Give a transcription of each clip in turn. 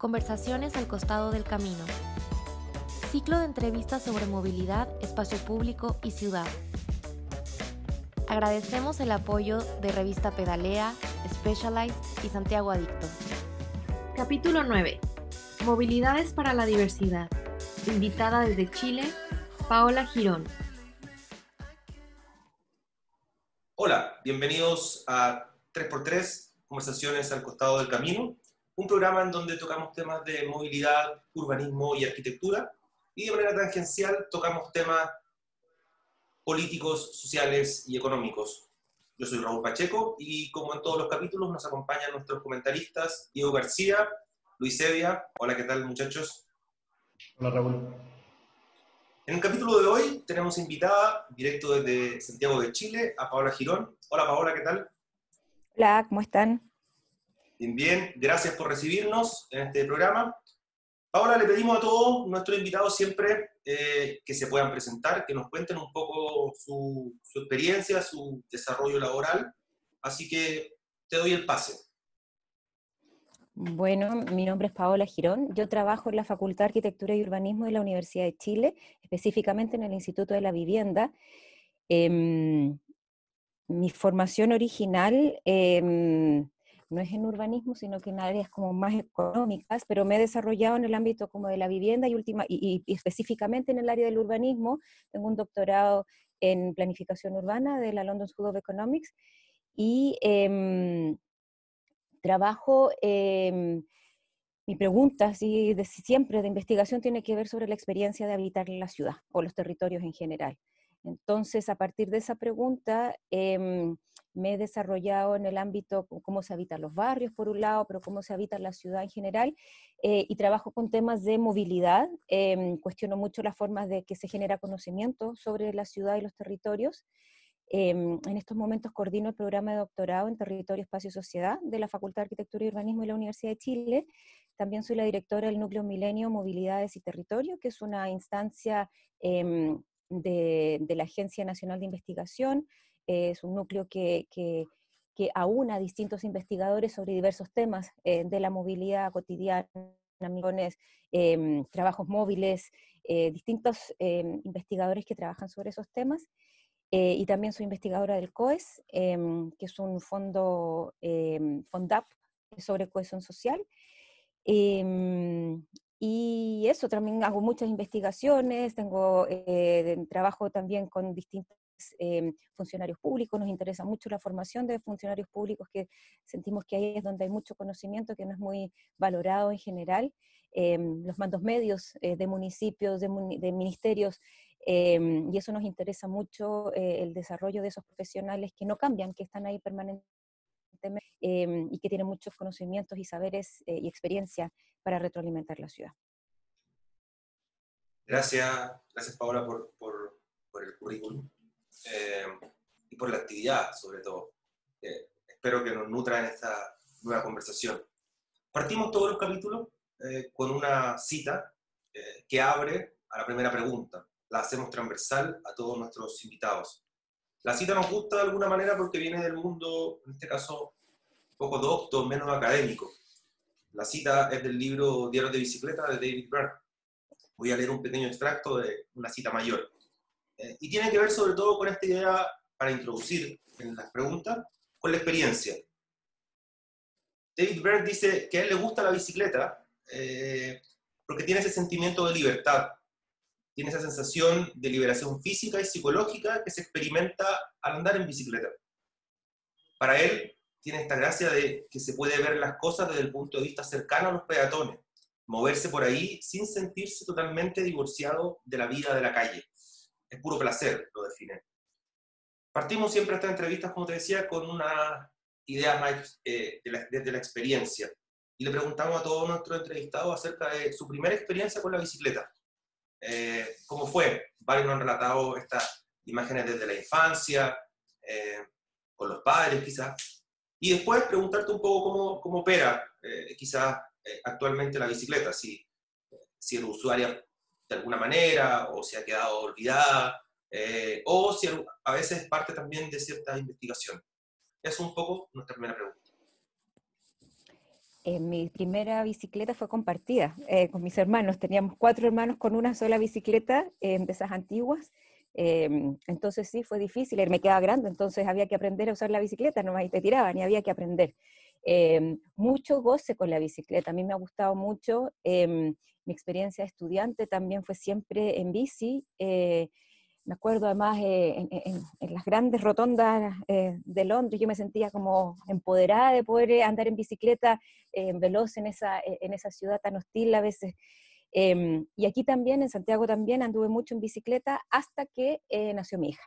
Conversaciones al costado del camino. Ciclo de entrevistas sobre movilidad, espacio público y ciudad. Agradecemos el apoyo de Revista Pedalea, Specialized y Santiago Adicto. Capítulo 9. Movilidades para la diversidad. Invitada desde Chile, Paola Girón. Hola, bienvenidos a 3x3, Conversaciones al costado del camino, un programa en donde tocamos temas de movilidad, urbanismo y arquitectura, y de manera tangencial tocamos temas políticos, sociales y económicos. Yo soy Raúl Pacheco y como en todos los capítulos nos acompañan nuestros comentaristas Diego García, Luis Evia. Hola, ¿qué tal muchachos? Hola Raúl. En el capítulo de hoy tenemos invitada, directo desde Santiago de Chile, a Paola Girón. Hola Paola, ¿qué tal? Hola, ¿cómo están? Bien, gracias por recibirnos en este programa. Paola, le pedimos a todos nuestros invitados siempre eh, que se puedan presentar, que nos cuenten un poco su, experiencia, su desarrollo laboral. Así que te doy el pase. Bueno, mi nombre es Paola Girón. Yo trabajo en la Facultad de Arquitectura y Urbanismo de la Universidad de Chile, específicamente en el Instituto de la Vivienda. Eh, mi formación original eh, no es en urbanismo, sino que en áreas como más económicas, pero me he desarrollado en el ámbito como de la vivienda y, última, y, específicamente en el área del urbanismo. Tengo un doctorado en planificación urbana de la London School of Economics y eh, trabajo, eh, mi pregunta sí, de siempre de investigación tiene que ver sobre la experiencia de habitar la ciudad o los territorios en general. Entonces, a partir de esa pregunta, eh, me he desarrollado en el ámbito cómo se habitan los barrios, por un lado, pero cómo se habita la ciudad en general, eh, y trabajo con temas de movilidad. Eh, cuestiono mucho las formas de que se genera conocimiento sobre la ciudad y los territorios. Eh, en estos momentos coordino el programa de doctorado en Territorio, Espacio y Sociedad de la Facultad de Arquitectura y Urbanismo de la Universidad de Chile. También soy la directora del Núcleo Milenio Movilidades y Territorio, que es una instancia em, de, la Agencia Nacional de Investigación. Es un núcleo que, que, que, aúna a distintos investigadores sobre diversos temas eh, de la movilidad cotidiana, millones, eh, trabajos móviles, eh, distintos em, investigadores que trabajan sobre esos temas. Eh, y también soy investigadora del COES, eh, que es un fondo FONDAP sobre cohesión social. y eso, también hago muchas investigaciones, tengo trabajo también con distintos funcionarios públicos, nos interesa mucho la formación de funcionarios públicos, que sentimos que ahí es donde hay mucho conocimiento que no es muy valorado en general. los mandos medios de municipios, de, de ministerios, eh, y eso nos interesa mucho, eh, el desarrollo de esos profesionales que no cambian, que están ahí permanentemente eh, y que tienen muchos conocimientos y saberes y experiencia para retroalimentar la ciudad. Gracias, gracias Paola por, por, por el currículum y por la actividad sobre todo. espero que nos nutra en esta nueva conversación. Partimos todos los capítulos con una cita que abre a la primera pregunta la hacemos transversal a todos nuestros invitados. La cita nos gusta de alguna manera porque viene del mundo, en este caso, poco docto, menos académico. La cita es del libro Diario de Bicicleta de David Byrne. Voy a leer un pequeño extracto de una cita mayor. Eh, y tiene que ver sobre todo con esta idea, para introducir en las preguntas, con la experiencia. David Byrne dice que a él le gusta la bicicleta eh, porque tiene ese sentimiento de libertad, tiene esa sensación de liberación física y psicológica que se experimenta al andar en bicicleta. Para él, tiene esta gracia de que se puede ver las cosas desde el punto de vista cercano a los peatones, moverse por ahí sin sentirse totalmente divorciado de la vida de la calle. Es puro placer, lo define. Partimos siempre estas entrevistas, como te decía, con una idea más eh, de la, desde la experiencia. Y le preguntamos a todos nuestros entrevistados acerca de su primera experiencia con la bicicleta eh, cómo fue. Varios nos han relatado estas imágenes desde la infancia, eh, con los padres quizás, y después preguntarte un poco cómo, cómo opera eh, quizás actualmente la bicicleta, si, si es usuaria de alguna manera, o si ha quedado olvidada, eh, o si a veces es parte también de cierta investigación. Es un poco nuestra primera pregunta. Eh, mi primera bicicleta fue compartida eh, con mis hermanos. Teníamos cuatro hermanos con una sola bicicleta de esas antiguas. Em, entonces sí, fue difícil. Me quedaba grande, entonces había que aprender a usar la bicicleta, no y te tiraban y había que aprender. Em, mucho goce con la bicicleta. A mí me ha gustado mucho. Em, mi experiencia de estudiante también fue siempre en bici. Eh, me acuerdo además eh, en, las grandes rotondas eh, de Londres, yo me sentía como empoderada de poder andar en bicicleta veloz en esa, en esa ciudad tan hostil a veces. Em, y aquí también, en Santiago también, anduve mucho en bicicleta hasta que nació mi hija.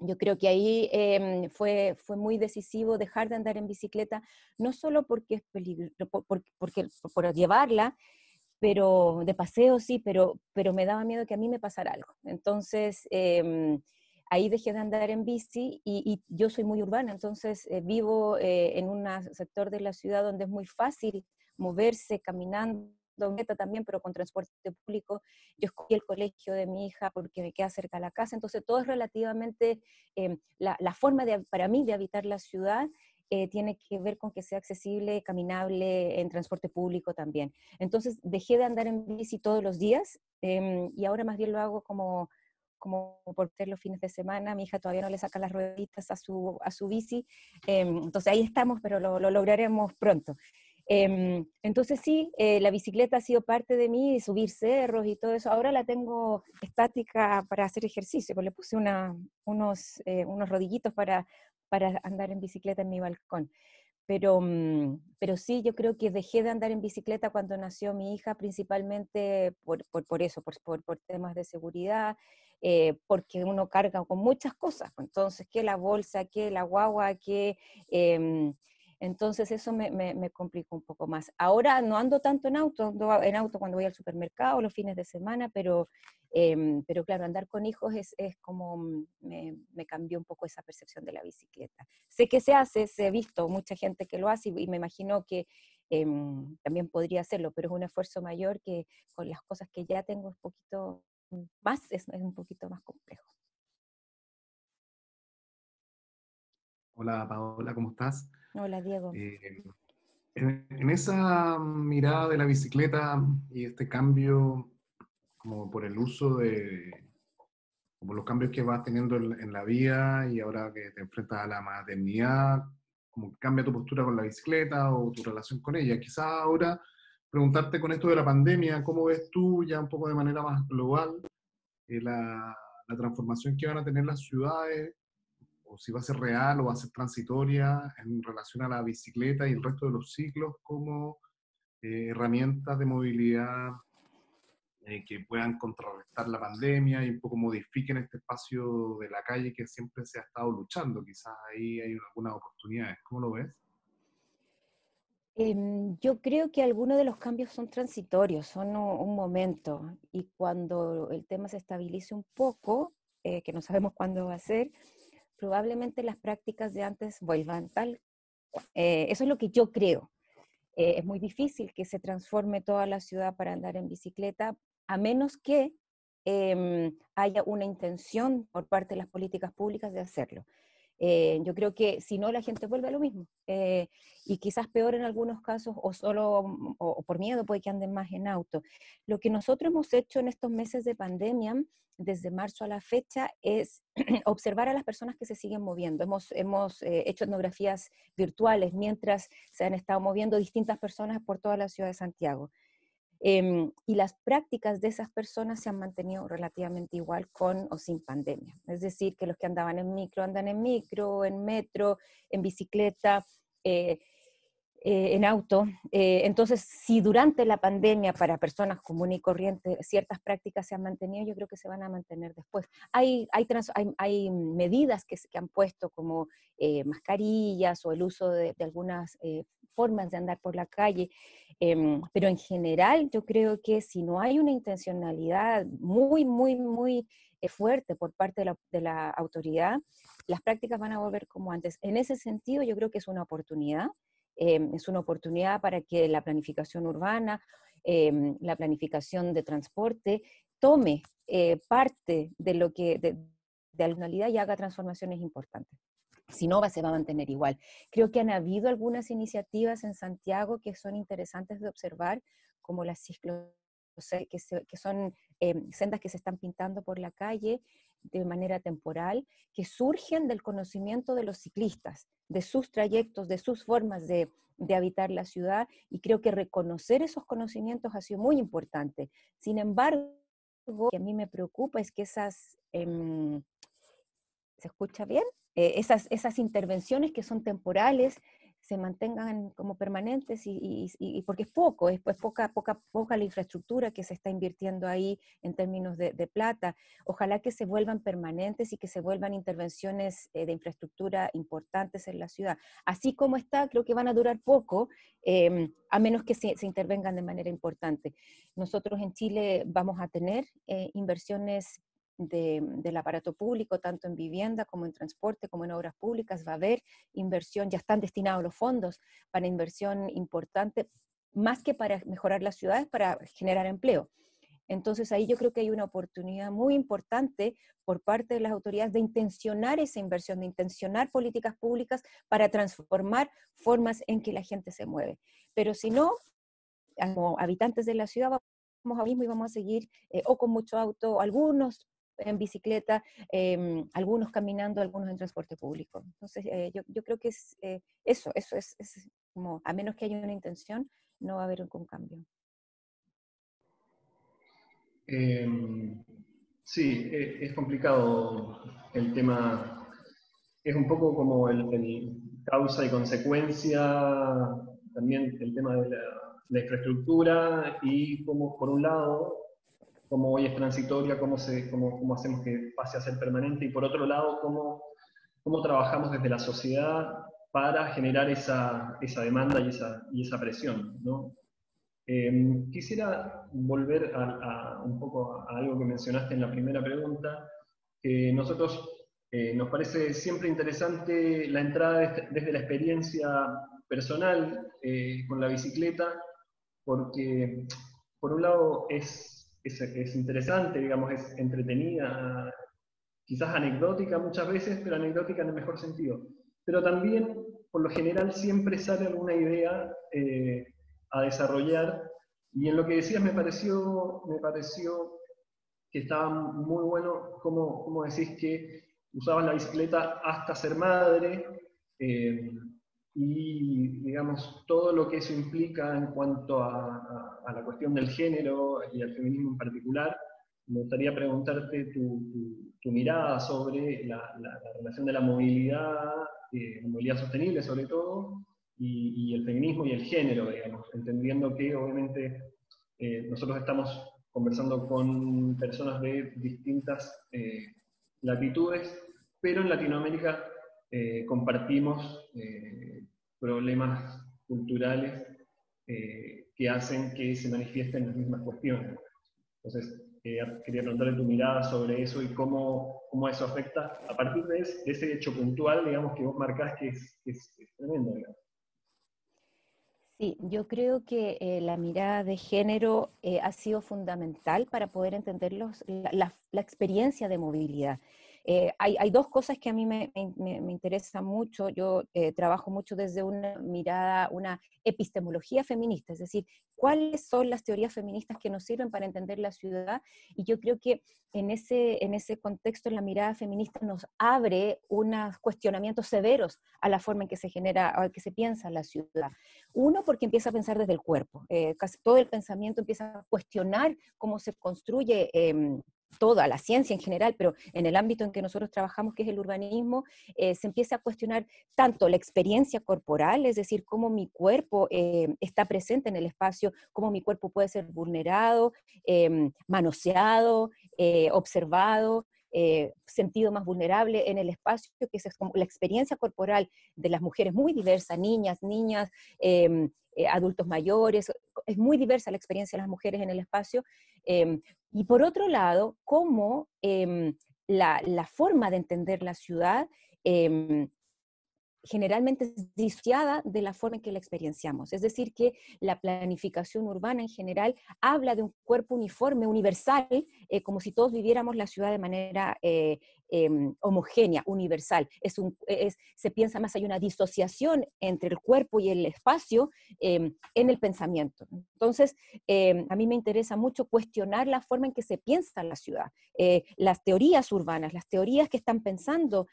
Yo creo que ahí em, fue, fue muy decisivo dejar de andar en bicicleta, no solo porque es peligro, por, porque, por llevarla, pero de paseo sí, pero, pero me daba miedo que a mí me pasara algo. Entonces, em, ahí dejé de andar en bici y, yo soy muy urbana, entonces eh, vivo eh, en un sector de la ciudad donde es muy fácil moverse caminando también, pero con transporte público. Yo escogí el colegio de mi hija porque me queda cerca de la casa, entonces todo es relativamente, em, la, la, forma de, para mí de habitar la ciudad eh, tiene que ver con que sea accesible, caminable en transporte público también. Entonces dejé de andar en bici todos los días em, y ahora más bien lo hago como como por ser los fines de semana, mi hija todavía no le saca las rueditas a su, a su bici, em, entonces ahí estamos, pero lo, lo lograremos pronto. Em, entonces sí, eh, la bicicleta ha sido parte de mí, subir cerros y todo eso. Ahora la tengo estática para hacer ejercicio, pues le puse unos, eh, unos rodillitos para, para andar en bicicleta en mi balcón. Pero, mm, pero sí, yo creo que dejé de andar en bicicleta cuando nació mi hija, principalmente por, por, por eso, por, por, temas de seguridad, eh, porque uno carga con muchas cosas. Pues, entonces, que la bolsa, que la guagua, que... Em, entonces eso me, me, complicó un poco más. Ahora no ando tanto en auto, ando en auto cuando voy al supermercado los fines de semana, pero, em, pero claro, andar con hijos es, es como, mm, me, me, cambió un poco esa percepción de la bicicleta. Sé que se hace, se he visto mucha gente que lo hace y, me imagino que em, también podría hacerlo, pero es un esfuerzo mayor que con las cosas que ya tengo es un poquito más, es, es un poquito más complejo. Hola Paola, ¿cómo estás? Hola, Diego. Eh, en, esa mirada de la bicicleta y este cambio, como por el uso de, como los cambios que vas teniendo en, la vida y ahora que te enfrentas a la maternidad, como cambia tu postura con la bicicleta o tu relación con ella. Quizás ahora preguntarte con esto de la pandemia, ¿cómo ves tú ya un poco de manera más global eh, la, la transformación que van a tener las ciudades o si va a ser real o va a ser transitoria en relación a la bicicleta y el resto de los ciclos como eh, herramientas de movilidad eh, que puedan contrarrestar la pandemia y un poco modifiquen este espacio de la calle que siempre se ha estado luchando. Quizás ahí hay algunas oportunidades. ¿Cómo lo ves? Em, yo creo que algunos de los cambios son transitorios, son un, momento, y cuando el tema se estabilice un poco, eh, que no sabemos cuándo va a ser, probablemente las prácticas de antes vuelvan tal. Eh, eso es lo que yo creo. Eh, es muy difícil que se transforme toda la ciudad para andar en bicicleta, a menos que em, haya una intención por parte de las políticas públicas de hacerlo. Eh, yo creo que si no, la gente vuelve a lo mismo. Eh, y quizás peor en algunos casos, o solo mm, o, por miedo puede que anden más en auto. Lo que nosotros hemos hecho en estos meses de pandemia, desde marzo a la fecha, es observar a las personas que se siguen moviendo. Hemos, hemos eh, hecho etnografías virtuales mientras se han estado moviendo distintas personas por toda la ciudad de Santiago. Em, y las prácticas de esas personas se han mantenido relativamente igual con o sin pandemia. Es decir, que los que andaban en micro andan en micro, en metro, en bicicleta, eh, eh, en auto. Eh, entonces, si durante la pandemia para personas comunes y corrientes ciertas prácticas se han mantenido, yo creo que se van a mantener después. Hay, hay, hay, medidas que, que, han puesto como mascarillas o el uso de algunas formas de andar por la calle, em, pero en general yo creo que si no hay una intencionalidad muy, muy, muy eh, fuerte por parte de la, autoridad, las prácticas van a volver como antes. En ese sentido yo creo que es una oportunidad, em, es una oportunidad para que la planificación urbana, em, la planificación de transporte, tome eh, parte de lo que, de, de la y haga transformaciones importantes. Si no, se va a mantener igual. Creo que han habido algunas iniciativas en Santiago que son interesantes de observar, como las que, que son em, sendas que se están pintando por la calle de manera temporal, que surgen del conocimiento de los ciclistas, de sus trayectos, de sus formas de, de habitar la ciudad, y creo que reconocer esos conocimientos ha sido muy importante. Sin embargo, lo que a mí me preocupa es que esas... Em, ¿Se escucha bien? Eh, esas, esas intervenciones que son temporales se mantengan como permanentes y, porque es poco, es pues poca, poca, poca la infraestructura que se está invirtiendo ahí en términos de, plata. Ojalá que se vuelvan permanentes y que se vuelvan intervenciones eh, de infraestructura importantes en la ciudad. Así como está, creo que van a durar poco, em, a menos que se, intervengan de manera importante. Nosotros en Chile vamos a tener eh, inversiones del aparato público, tanto en vivienda como en transporte, como en obras públicas, va a haber inversión, ya están destinados los fondos para inversión importante, más que para mejorar las ciudades, para generar empleo. Entonces ahí yo creo que hay una oportunidad muy importante por parte de las autoridades de intencionar esa inversión, de intencionar políticas públicas para transformar formas en que la gente se mueve. Pero si no, como habitantes de la ciudad, vamos a mismo y vamos a seguir eh, o con mucho auto, algunos en bicicleta, em, algunos caminando, algunos en transporte público. Entonces, eh, yo, yo, creo que es eh, eso, eso es, es, como, a menos que haya una intención, no va a haber ningún cambio. Em, sí, e, es complicado el tema, es un poco como el, el causa y consecuencia, también el tema de la, la infraestructura y como por un lado cómo hoy es transitoria, cómo, hacemos que pase a ser permanente, y por otro lado, cómo, trabajamos desde la sociedad para generar esa, demanda y esa, presión. Em, quisiera volver a, un poco a algo que mencionaste en la primera pregunta, que nosotros eh, nos parece siempre interesante la entrada desde, desde la experiencia personal eh, con la bicicleta, porque por un lado es es, interesante, digamos, es entretenida, quizás anecdótica muchas veces, pero anecdótica en el mejor sentido. Pero también, por lo general, siempre sale alguna idea eh, a desarrollar. Y en lo que decías me pareció, me pareció que estaba muy bueno cómo, decís que usabas la bicicleta hasta ser madre. Eh, y, digamos, todo lo que eso implica en cuanto a, la cuestión del género y al feminismo en particular, me gustaría preguntarte tu, tu, mirada sobre la, la, relación de la movilidad, eh, la movilidad sostenible sobre todo, y, el feminismo y el género, digamos, entendiendo que obviamente eh, nosotros estamos conversando con personas de distintas eh, latitudes, pero en Latinoamérica eh, compartimos eh, problemas culturales eh, que hacen que se manifiesten las mismas cuestiones. Entonces, quería preguntarle tu mirada sobre eso y cómo, cómo eso afecta a partir de ese, hecho puntual, digamos, que vos marcás que es, tremendo, Sí, yo creo que la mirada de género ha sido fundamental para poder entender los, la, la, experiencia de movilidad. Eh, hay, dos cosas que a mí me, me, interesan mucho. Yo eh, trabajo mucho desde una mirada, una epistemología feminista, es decir, cuáles son las teorías feministas que nos sirven para entender la ciudad. Y yo creo que en ese, en ese contexto, la mirada feminista nos abre unos cuestionamientos severos a la forma en que se genera, a que se piensa la ciudad. Uno, porque empieza a pensar desde el cuerpo. Eh, casi todo el pensamiento empieza a cuestionar cómo se construye em, toda la ciencia en general, pero en el ámbito en que nosotros trabajamos, que es el urbanismo, eh, se empieza a cuestionar tanto la experiencia corporal, es decir, cómo mi cuerpo eh, está presente en el espacio, cómo mi cuerpo puede ser vulnerado, em, manoseado, eh, observado, sentido más vulnerable en el espacio, que es como la experiencia corporal de las mujeres muy diversa, niñas, niñas, em, adultos mayores, es muy diversa la experiencia de las mujeres en el espacio, em, y por otro lado, cómo em, la, forma de entender la ciudad em, generalmente es disociada de la forma en que la experienciamos. Es decir, que la planificación urbana en general habla de un cuerpo uniforme, universal, eh, como si todos viviéramos la ciudad de manera eh, em, homogénea, universal. Es un, es, se piensa más, hay una disociación entre el cuerpo y el espacio em, en el pensamiento. Entonces, em, a mí me interesa mucho cuestionar la forma en que se piensa la ciudad, eh, las teorías urbanas, las teorías que están pensando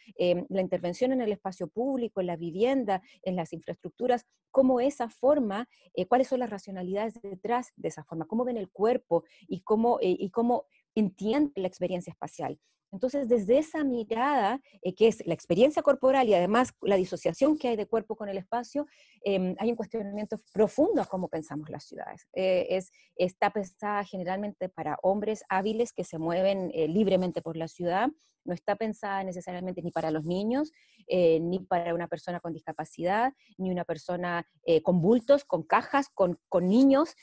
la intervención en el espacio público, en la vivienda, en las infraestructuras, cómo esa forma, eh, cuáles son las racionalidades detrás de esa forma, cómo ven el cuerpo y cómo, eh, y cómo entienden la experiencia espacial. Entonces, desde esa mirada, eh, que es la experiencia corporal y además la disociación que hay de cuerpo con el espacio, em, hay un cuestionamiento profundo a cómo pensamos las ciudades. Eh, es, está pensada generalmente para hombres hábiles que se mueven eh, libremente por la ciudad, no está pensada necesariamente ni para los niños, ni para una persona con discapacidad, ni una persona con bultos, con cajas, con, con niños,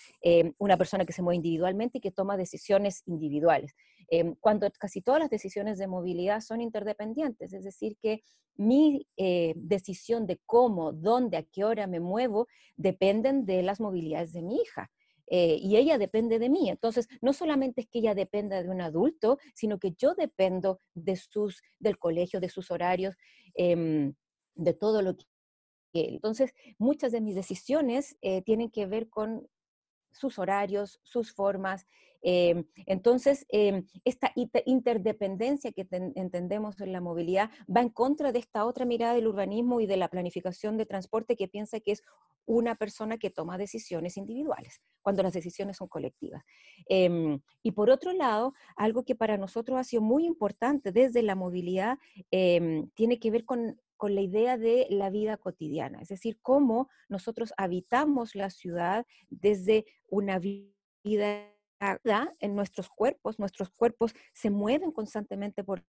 una persona que se mueve individualmente y que toma decisiones individuales. Em, cuando casi todas las decisiones de movilidad son interdependientes, es decir, que mi eh, decisión de cómo, dónde, a qué hora me muevo, dependen de las movilidades de mi hija. Eh, y ella depende de mí. Entonces, no solamente es que ella dependa de un adulto, sino que yo dependo de sus, del colegio, de sus horarios, em, de todo lo que... Entonces, muchas de mis decisiones eh, tienen que ver con sus horarios, sus formas. Em, entonces, em, esta interdependencia que entendemos en la movilidad va en contra de esta otra mirada del urbanismo y de la planificación de transporte que piensa que es una persona que toma decisiones individuales, cuando las decisiones son colectivas. Em, y por otro lado, algo que para nosotros ha sido muy importante desde la movilidad tiene que ver con con la idea de la vida cotidiana, es decir, cómo nosotros habitamos la ciudad desde una vida en nuestros cuerpos, nuestros cuerpos se mueven constantemente por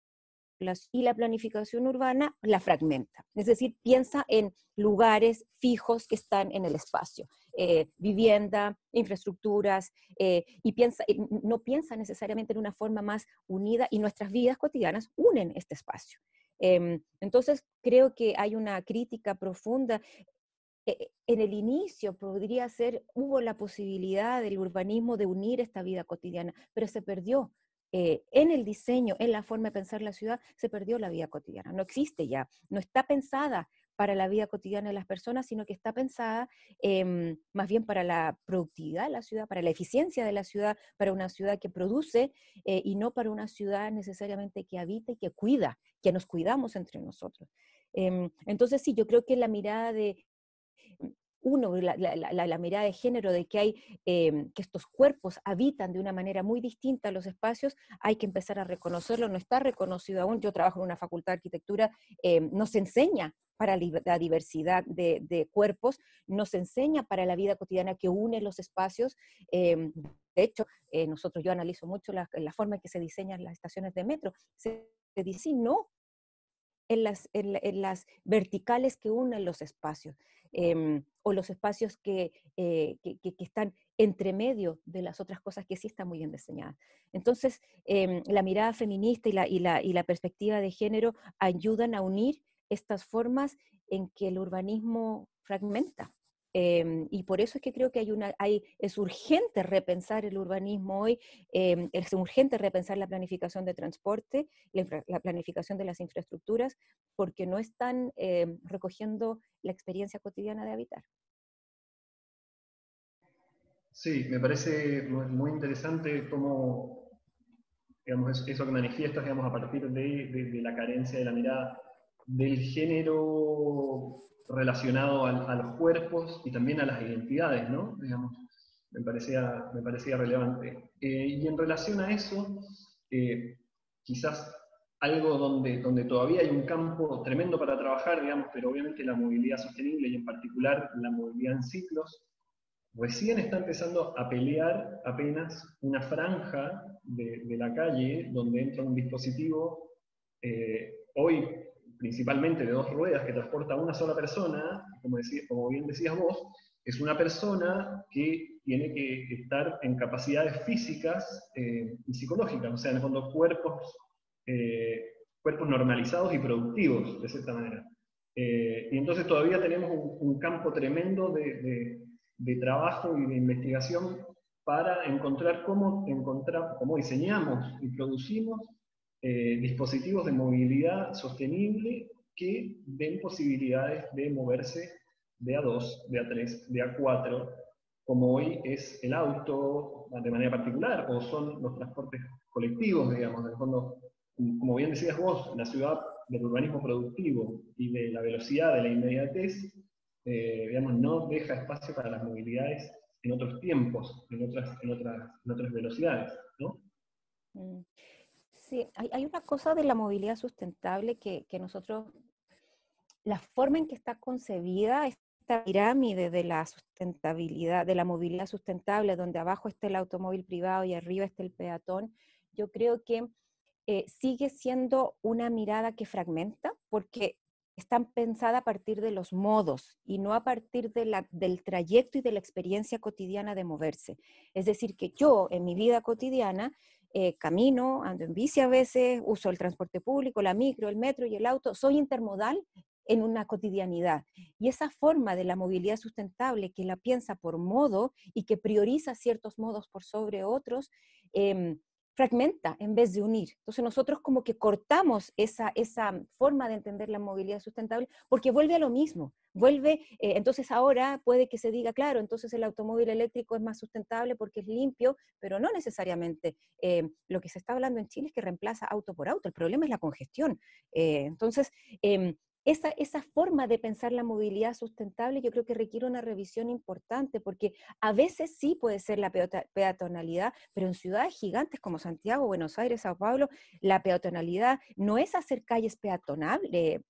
y la planificación urbana la fragmenta, es decir, piensa en lugares fijos que están en el espacio, eh, vivienda, infraestructuras, eh, y piensa, no piensa necesariamente en una forma más unida y nuestras vidas cotidianas unen este espacio. Em, entonces, creo que hay una crítica profunda. E, en el inicio podría ser, hubo la posibilidad del urbanismo de unir esta vida cotidiana, pero se perdió. Eh, en el diseño, en la forma de pensar la ciudad, se perdió la vida cotidiana. No existe ya, no está pensada para la vida cotidiana de las personas, sino que está pensada em, más bien para la productividad de la ciudad, para la eficiencia de la ciudad, para una ciudad que produce eh, y no para una ciudad necesariamente que habita y que cuida, que nos cuidamos entre nosotros. Em, entonces sí, yo creo que la mirada de uno, la, mirada de género de que hay em, que estos cuerpos habitan de una manera muy distinta los espacios, hay que empezar a reconocerlo, no está reconocido aún. Yo trabajo en una facultad de arquitectura, nos enseña para la diversidad de, cuerpos, nos enseña para la vida cotidiana que une los espacios. Em, de hecho, eh, nosotros, yo analizo mucho la, forma en que se diseñan las estaciones de metro. Se, dice no en las, en, las, verticales que unen los espacios, em, o los espacios eh, que, que, están entre medio de las otras cosas que sí están muy bien diseñadas. Entonces, em, la mirada feminista y la, y, la, y la perspectiva de género ayudan a unir estas formas en que el urbanismo fragmenta. Em, y por eso es que creo que hay una, hay, es urgente repensar el urbanismo hoy, em, es urgente repensar la planificación de transporte, la, planificación de las infraestructuras, porque no están em, recogiendo la experiencia cotidiana de habitar. Sí, me parece muy, interesante cómo, digamos, eso que manifiestas, digamos, a partir de, de la carencia de la mirada del género relacionado a, los cuerpos y también a las identidades, ¿no? Digamos, me parecía, me parecía relevante. Eh, y en relación a eso, eh, quizás algo donde, donde todavía hay un campo tremendo para trabajar, digamos, pero obviamente la movilidad sostenible y en particular la movilidad en ciclos, recién está empezando a pelear apenas una franja de, la calle donde entra un dispositivo eh, hoy principalmente de dos ruedas que transporta a una sola persona, como, como bien decías vos, es una persona que tiene que estar en capacidades físicas eh, y psicológicas, o sea, en el fondo cuerpos, eh, cuerpos normalizados y productivos, de cierta manera. Eh, y entonces todavía tenemos un, campo tremendo de, de, trabajo y de investigación para encontrar cómo, encontrar cómo diseñamos y producimos eh, dispositivos de movilidad sostenible que den posibilidades de moverse de A2, de A3, de A4, como hoy es el auto de manera particular, o son los transportes colectivos, digamos, en el fondo, como bien decías vos, la ciudad del urbanismo productivo y de la velocidad, de la inmediatez, eh, digamos, no deja espacio para las movilidades en otros tiempos, en otras, en otras, en otras velocidades, ¿no? Mm. Sí, hay, hay, una cosa de la movilidad sustentable que, que, nosotros, la forma en que está concebida esta pirámide de la sustentabilidad, de la movilidad sustentable, donde abajo está el automóvil privado y arriba está el peatón, yo creo que eh, sigue siendo una mirada que fragmenta, porque están pensadas a partir de los modos y no a partir de la, del trayecto y de la experiencia cotidiana de moverse. Es decir, que yo en mi vida cotidiana eh, camino, ando en bici a veces, uso el transporte público, la micro, el metro y el auto, soy intermodal en una cotidianidad. Y esa forma de la movilidad sustentable que la piensa por modo y que prioriza ciertos modos por sobre otros, eh, fragmenta en vez de unir. Entonces nosotros como que cortamos esa, esa forma de entender la movilidad sustentable porque vuelve a lo mismo, vuelve, eh, entonces ahora puede que se diga, claro, entonces el automóvil eléctrico es más sustentable porque es limpio, pero no necesariamente. Eh, lo que se está hablando en Chile es que reemplaza auto por auto, el problema es la congestión. Eh, entonces, em, esa, esa, forma de pensar la movilidad sustentable yo creo que requiere una revisión importante, porque a veces sí puede ser la peatonalidad, pero en ciudades gigantes como Santiago, Buenos Aires, Sao Paulo, la peatonalidad no es hacer calles peatonales,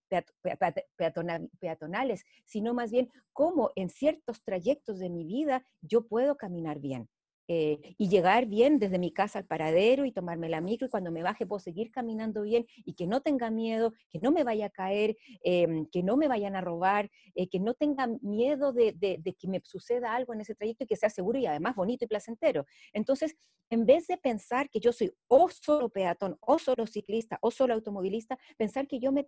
peatonales, sino más bien cómo en ciertos trayectos de mi vida yo puedo caminar bien. Eh, y llegar bien desde mi casa al paradero y tomarme la micro y cuando me baje puedo seguir caminando bien y que no tenga miedo, que no me vaya a caer, em, que no me vayan a robar, eh, que no tenga miedo de, de, que me suceda algo en ese trayecto y que sea seguro y además bonito y placentero. Entonces, en vez de pensar que yo soy o solo peatón, o solo ciclista, o solo automovilista, pensar que yo me,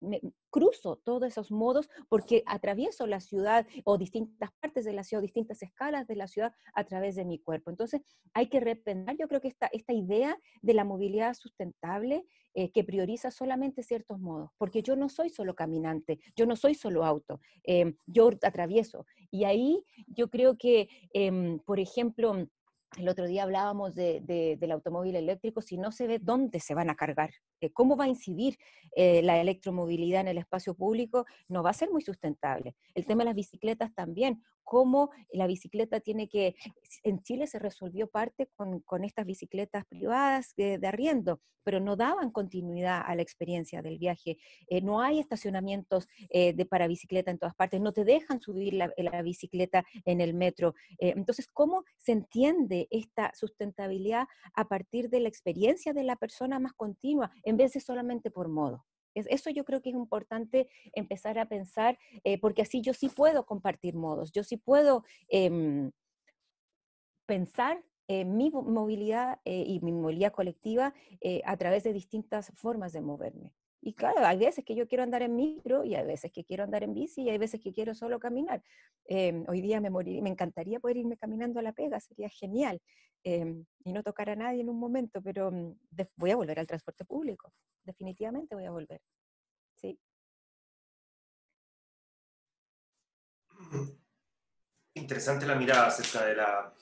me cruzo todos esos modos porque atravieso la ciudad o distintas partes de la ciudad, distintas escalas de la ciudad a través de mi cuerpo. Entonces, hay que repensar, yo creo que esta, esta idea de la movilidad sustentable eh, que prioriza solamente ciertos modos, porque yo no soy solo caminante, yo no soy solo auto, em, yo atravieso. Y ahí yo creo que, em, por ejemplo, el otro día hablábamos del automóvil eléctrico, si no se ve dónde se van a cargar, cómo va a incidir eh, la electromovilidad en el espacio público, no va a ser muy sustentable. El tema de las bicicletas también, cómo la bicicleta tiene que, en Chile se resolvió parte con, estas bicicletas privadas de, arriendo, pero no daban continuidad a la experiencia del viaje. Eh, no hay estacionamientos de, para bicicleta en todas partes, no te dejan subir la bicicleta en el metro. entonces, ¿cómo se entiende esta sustentabilidad a partir de la experiencia de la persona más continua, en vez de solamente por modo. Eso yo creo que es importante empezar a pensar, eh, porque así yo sí puedo compartir modos, yo sí puedo em, pensar mi movilidad eh, y mi movilidad colectiva eh, a través de distintas formas de moverme. Y claro, hay veces que yo quiero andar en micro y hay veces que quiero andar en bici y hay veces que quiero solo caminar. Em, hoy día me, me encantaría poder irme caminando a la pega, sería genial. Em, y no tocar a nadie en un momento, pero mm, voy a volver al transporte público. Definitivamente voy a volver. Sí. Interesante la mirada acerca de la,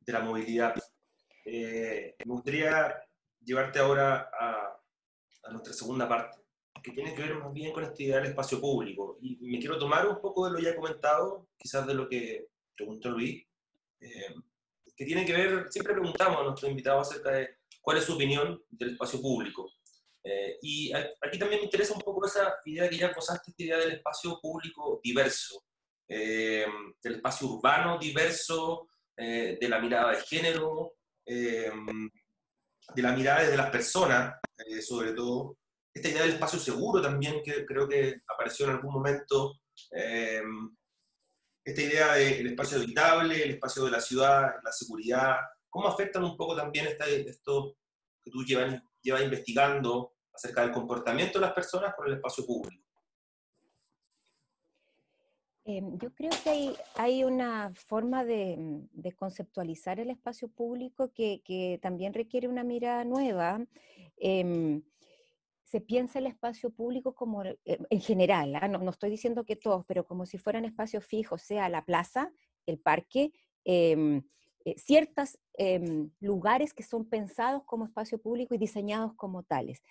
de la movilidad. Eh, me gustaría llevarte ahora a, a nuestra segunda parte que tiene que ver más bien con esta idea del espacio público. Y me quiero tomar un poco de lo ya comentado, quizás de lo que preguntó Luis, eh, que tiene que ver, siempre preguntamos a nuestros invitados acerca de cuál es su opinión del espacio público. Eh, y aquí también me interesa un poco esa idea que ya posaste, esta idea del espacio público diverso, eh, del espacio urbano diverso, de la mirada de género, de la mirada de las personas, sobre todo, esta idea del espacio seguro también, que creo que apareció en algún momento, eh, esta idea del espacio habitable, el espacio de la ciudad, la seguridad, ¿cómo afectan un poco también esto que tú llevas, llevas investigando acerca del comportamiento de las personas con el espacio público? Em, yo creo que hay, una forma de, mm, conceptualizar el espacio público que, también requiere una mirada nueva. Em, se piensa el espacio público como, eh, en general, ¿ah? no, estoy diciendo que todos, pero como si fueran espacios fijos, sea la plaza, el parque, em, eh, ciertos lugares que son pensados como espacio público y diseñados como tales.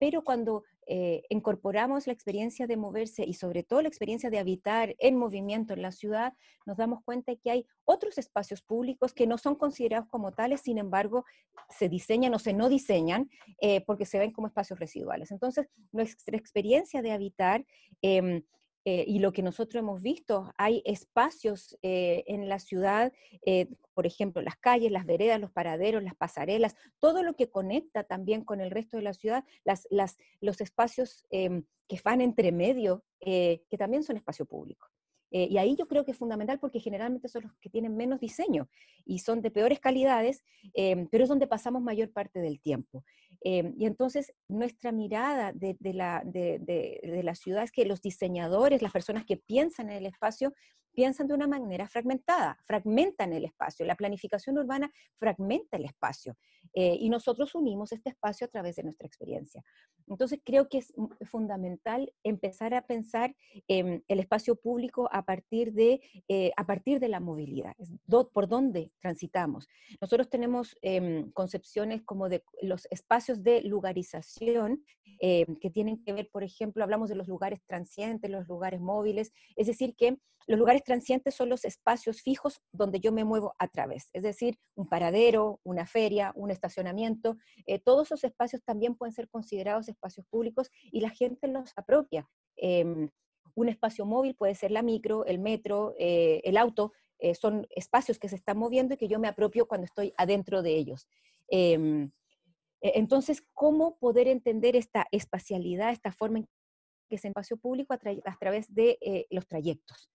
pero cuando eh, incorporamos la experiencia de moverse y sobre todo la experiencia de habitar en movimiento en la ciudad, nos damos cuenta que hay otros espacios públicos que no son considerados como tales, sin embargo, se diseñan o se no diseñan eh, porque se ven como espacios residuales. Entonces, nuestra experiencia de habitar em, eh, y lo que nosotros hemos visto, hay espacios eh, en la ciudad, eh, por ejemplo, las calles, las veredas, los paraderos, las pasarelas, todo lo que conecta también con el resto de la ciudad, las, las, los espacios em, que van entre medio, que también son espacio público. Y ahí yo creo que es fundamental porque generalmente son los que tienen menos diseño y son de peores calidades, em, pero es donde pasamos mayor parte del tiempo. Em, y entonces nuestra mirada de, la, de, la ciudad es que los diseñadores, las personas que piensan en el espacio, piensan de una manera fragmentada, fragmentan el espacio. La planificación urbana fragmenta el espacio eh, y nosotros unimos este espacio a través de nuestra experiencia. Entonces creo que es fundamental empezar a pensar en el espacio público a partir de, eh, a partir de la movilidad, por dónde transitamos. Nosotros tenemos em, concepciones como de los espacios de lugarización eh, que tienen que ver, por ejemplo, hablamos de los lugares transientes, los lugares móviles, es decir, que los lugares transientes son los espacios fijos donde yo me muevo a través, es decir, un paradero, una feria, un estacionamiento, eh, todos esos espacios también pueden ser considerados espacios públicos y la gente los apropia. Em, un espacio móvil puede ser la micro, el metro, eh, el auto, eh, son espacios que se están moviendo y que yo me apropio cuando estoy adentro de ellos. Em, e, entonces, ¿cómo poder entender esta espacialidad, esta forma en que es espacio público a, través de los trayectos?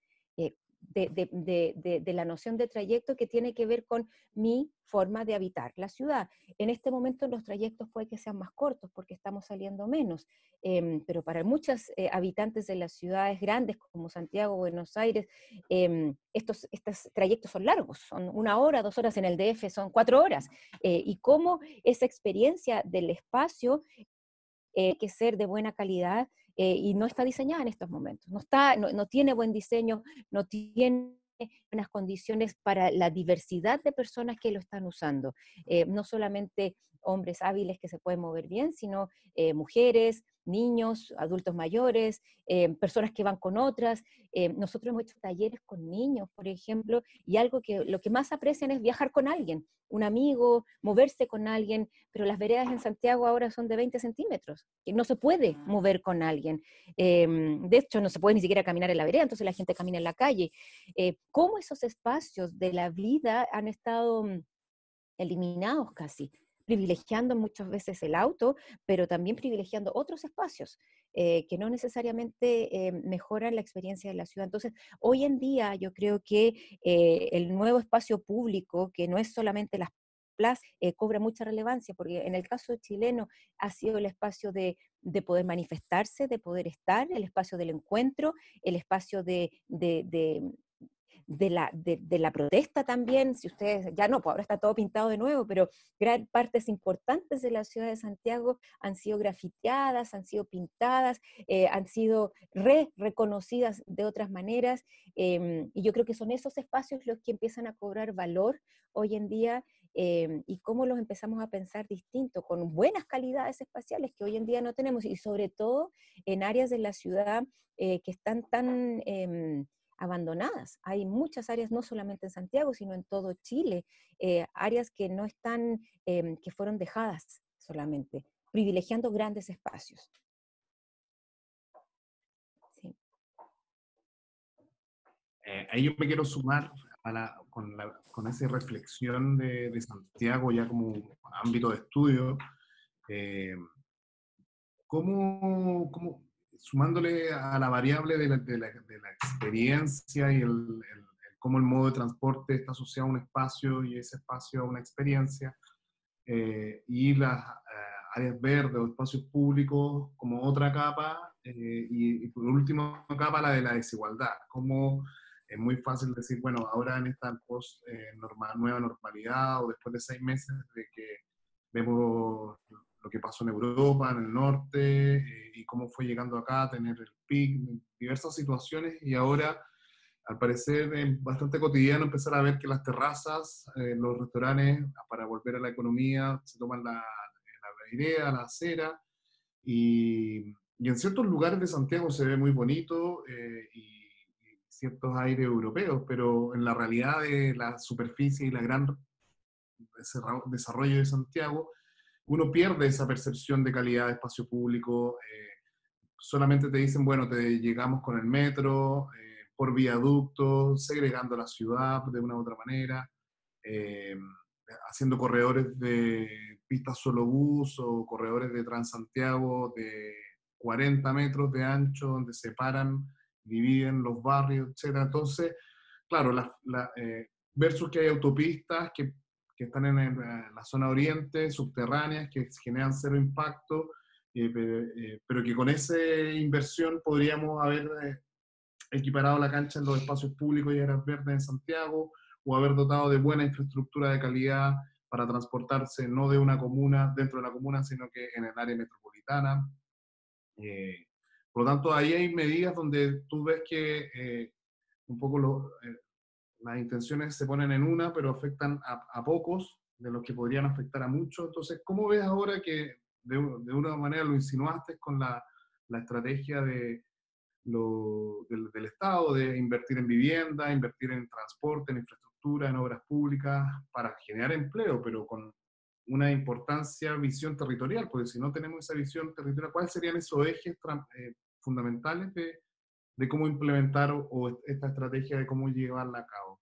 De, la noción de trayecto que tiene que ver con mi forma de habitar la ciudad. En este momento los trayectos puede que sean más cortos porque estamos saliendo menos, em, pero para muchos eh, habitantes de las ciudades grandes como Santiago, Buenos Aires, em, estos, estos trayectos son largos, son una hora, dos horas en el DF, son cuatro horas. Eh, y cómo esa experiencia del espacio eh, que ser de buena calidad eh, y no está diseñada en estos momentos. No, está, no, tiene buen diseño, no tiene unas condiciones para la diversidad de personas que lo están usando. Eh, no solamente hombres hábiles que se pueden mover bien, sino eh, mujeres, niños, adultos mayores, personas que van con otras. nosotros hemos hecho talleres con niños, por ejemplo, y algo que lo que más aprecian es viajar con alguien, un amigo, moverse con alguien, pero las veredas en Santiago ahora son de 20 centímetros, que no se puede ah. mover con alguien. Em, de hecho, no se puede ni siquiera caminar en la vereda, entonces la gente camina en la calle. Eh, ¿Cómo esos espacios de la vida han estado mm, eliminados casi? Privilegiando muchas veces el auto, pero también privilegiando otros espacios eh, que no necesariamente eh, mejoran la experiencia de la ciudad. Entonces, hoy en día yo creo que eh, el nuevo espacio público, que no es solamente las plazas, cobra mucha relevancia, porque en el caso chileno ha sido el espacio de, poder manifestarse, de poder estar, el espacio del encuentro, el espacio de la, de, la protesta también, si ustedes, ya no, pues ahora está todo pintado de nuevo, pero gran partes importantes de la ciudad de Santiago han sido grafiteadas, han sido pintadas, eh, han sido re reconocidas de otras maneras, em, y yo creo que son esos espacios los que empiezan a cobrar valor hoy en día em, y cómo los empezamos a pensar distinto, con buenas calidades espaciales que hoy en día no tenemos, y sobre todo en áreas de la ciudad eh, que están tan em, abandonadas. Hay muchas áreas, no solamente en Santiago, sino en todo Chile, eh, áreas que no están, em, que fueron dejadas solamente, privilegiando grandes espacios. Eh, ahí yo me quiero sumar con, esa reflexión de, Santiago ya como ámbito de estudio. Eh, ¿cómo, cómo, sumándole a la variable de la, de la, experiencia y el, cómo el modo de transporte está asociado a un espacio y ese espacio a una experiencia, eh, y las eh, áreas verdes o espacios públicos como otra capa, eh, y, por último, capa la de la desigualdad. Como es muy fácil decir, bueno, ahora en esta post, eh, nueva normalidad o después de seis meses de que vemos lo que pasó en Europa, en el norte, eh, y cómo fue llegando acá a tener el pic, diversas situaciones, y ahora, al parecer, es bastante cotidiano empezar a ver que las terrazas, los restaurantes, para volver a la economía, se toman la, la idea, la acera, y y en ciertos lugares de Santiago se ve muy bonito eh, y, ciertos aires europeos, pero en la realidad de la superficie y la gran desarrollo de Santiago, uno pierde esa percepción de calidad de espacio público. Eh, solamente te dicen, bueno, te llegamos con el metro, eh, por viaducto, segregando la ciudad de una u otra manera, haciendo corredores de pistas solo bus o corredores de Transantiago de 40 metros de ancho donde separan, dividen los barrios, etc. Entonces, claro, la, eh, versus que hay autopistas que, que están en, la zona oriente, subterráneas, que generan cero impacto, eh, eh, pero, que con esa inversión podríamos haber equiparado la cancha en los espacios públicos y áreas verdes en Santiago, o haber dotado de buena infraestructura de calidad para transportarse no de una comuna, dentro de la comuna, sino que en el área metropolitana. Eh, por lo tanto, ahí hay medidas donde tú ves que eh, un poco eh, las intenciones se ponen en una, pero afectan a, pocos de los que podrían afectar a muchos. Entonces, ¿cómo ves ahora que de, una manera lo insinuaste con la, la estrategia de, lo, del, del, Estado de invertir en vivienda, invertir en transporte, en infraestructura, en obras públicas, para generar empleo, pero con una importancia, visión territorial, porque si no tenemos esa visión territorial, ¿cuáles serían esos ejes eh, fundamentales de, de, cómo implementar o, esta estrategia de cómo llevarla a cabo?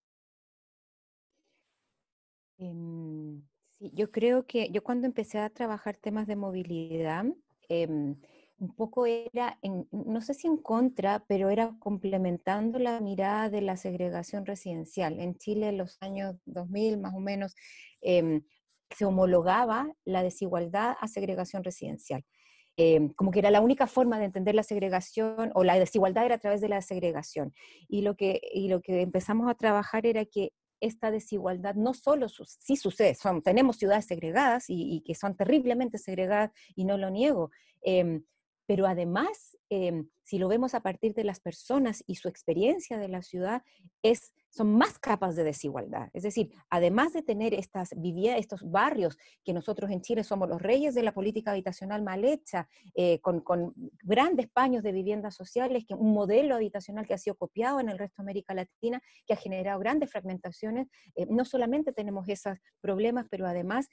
Em, sí, yo creo que yo cuando empecé a trabajar temas de movilidad, em, un poco era, en, no sé si en contra, pero era complementando la mirada de la segregación residencial. En Chile en los años 2000 más o menos, eh, se homologaba la desigualdad a segregación residencial. Em, como que era la única forma de entender la segregación o la desigualdad era a través de la segregación. Y lo que, y lo que empezamos a trabajar era que esta desigualdad no solo sí sucede, son, tenemos ciudades segregadas y, que son terriblemente segregadas y no lo niego, em, pero además, em, si lo vemos a partir de las personas y su experiencia de la ciudad, es son más capas de desigualdad. Es decir, además de tener estas estos barrios que nosotros en Chile somos los reyes de la política habitacional mal hecha, eh, con, grandes paños de viviendas sociales, que un modelo habitacional que ha sido copiado en el resto de América Latina, que ha generado grandes fragmentaciones, eh, no solamente tenemos esos problemas, pero además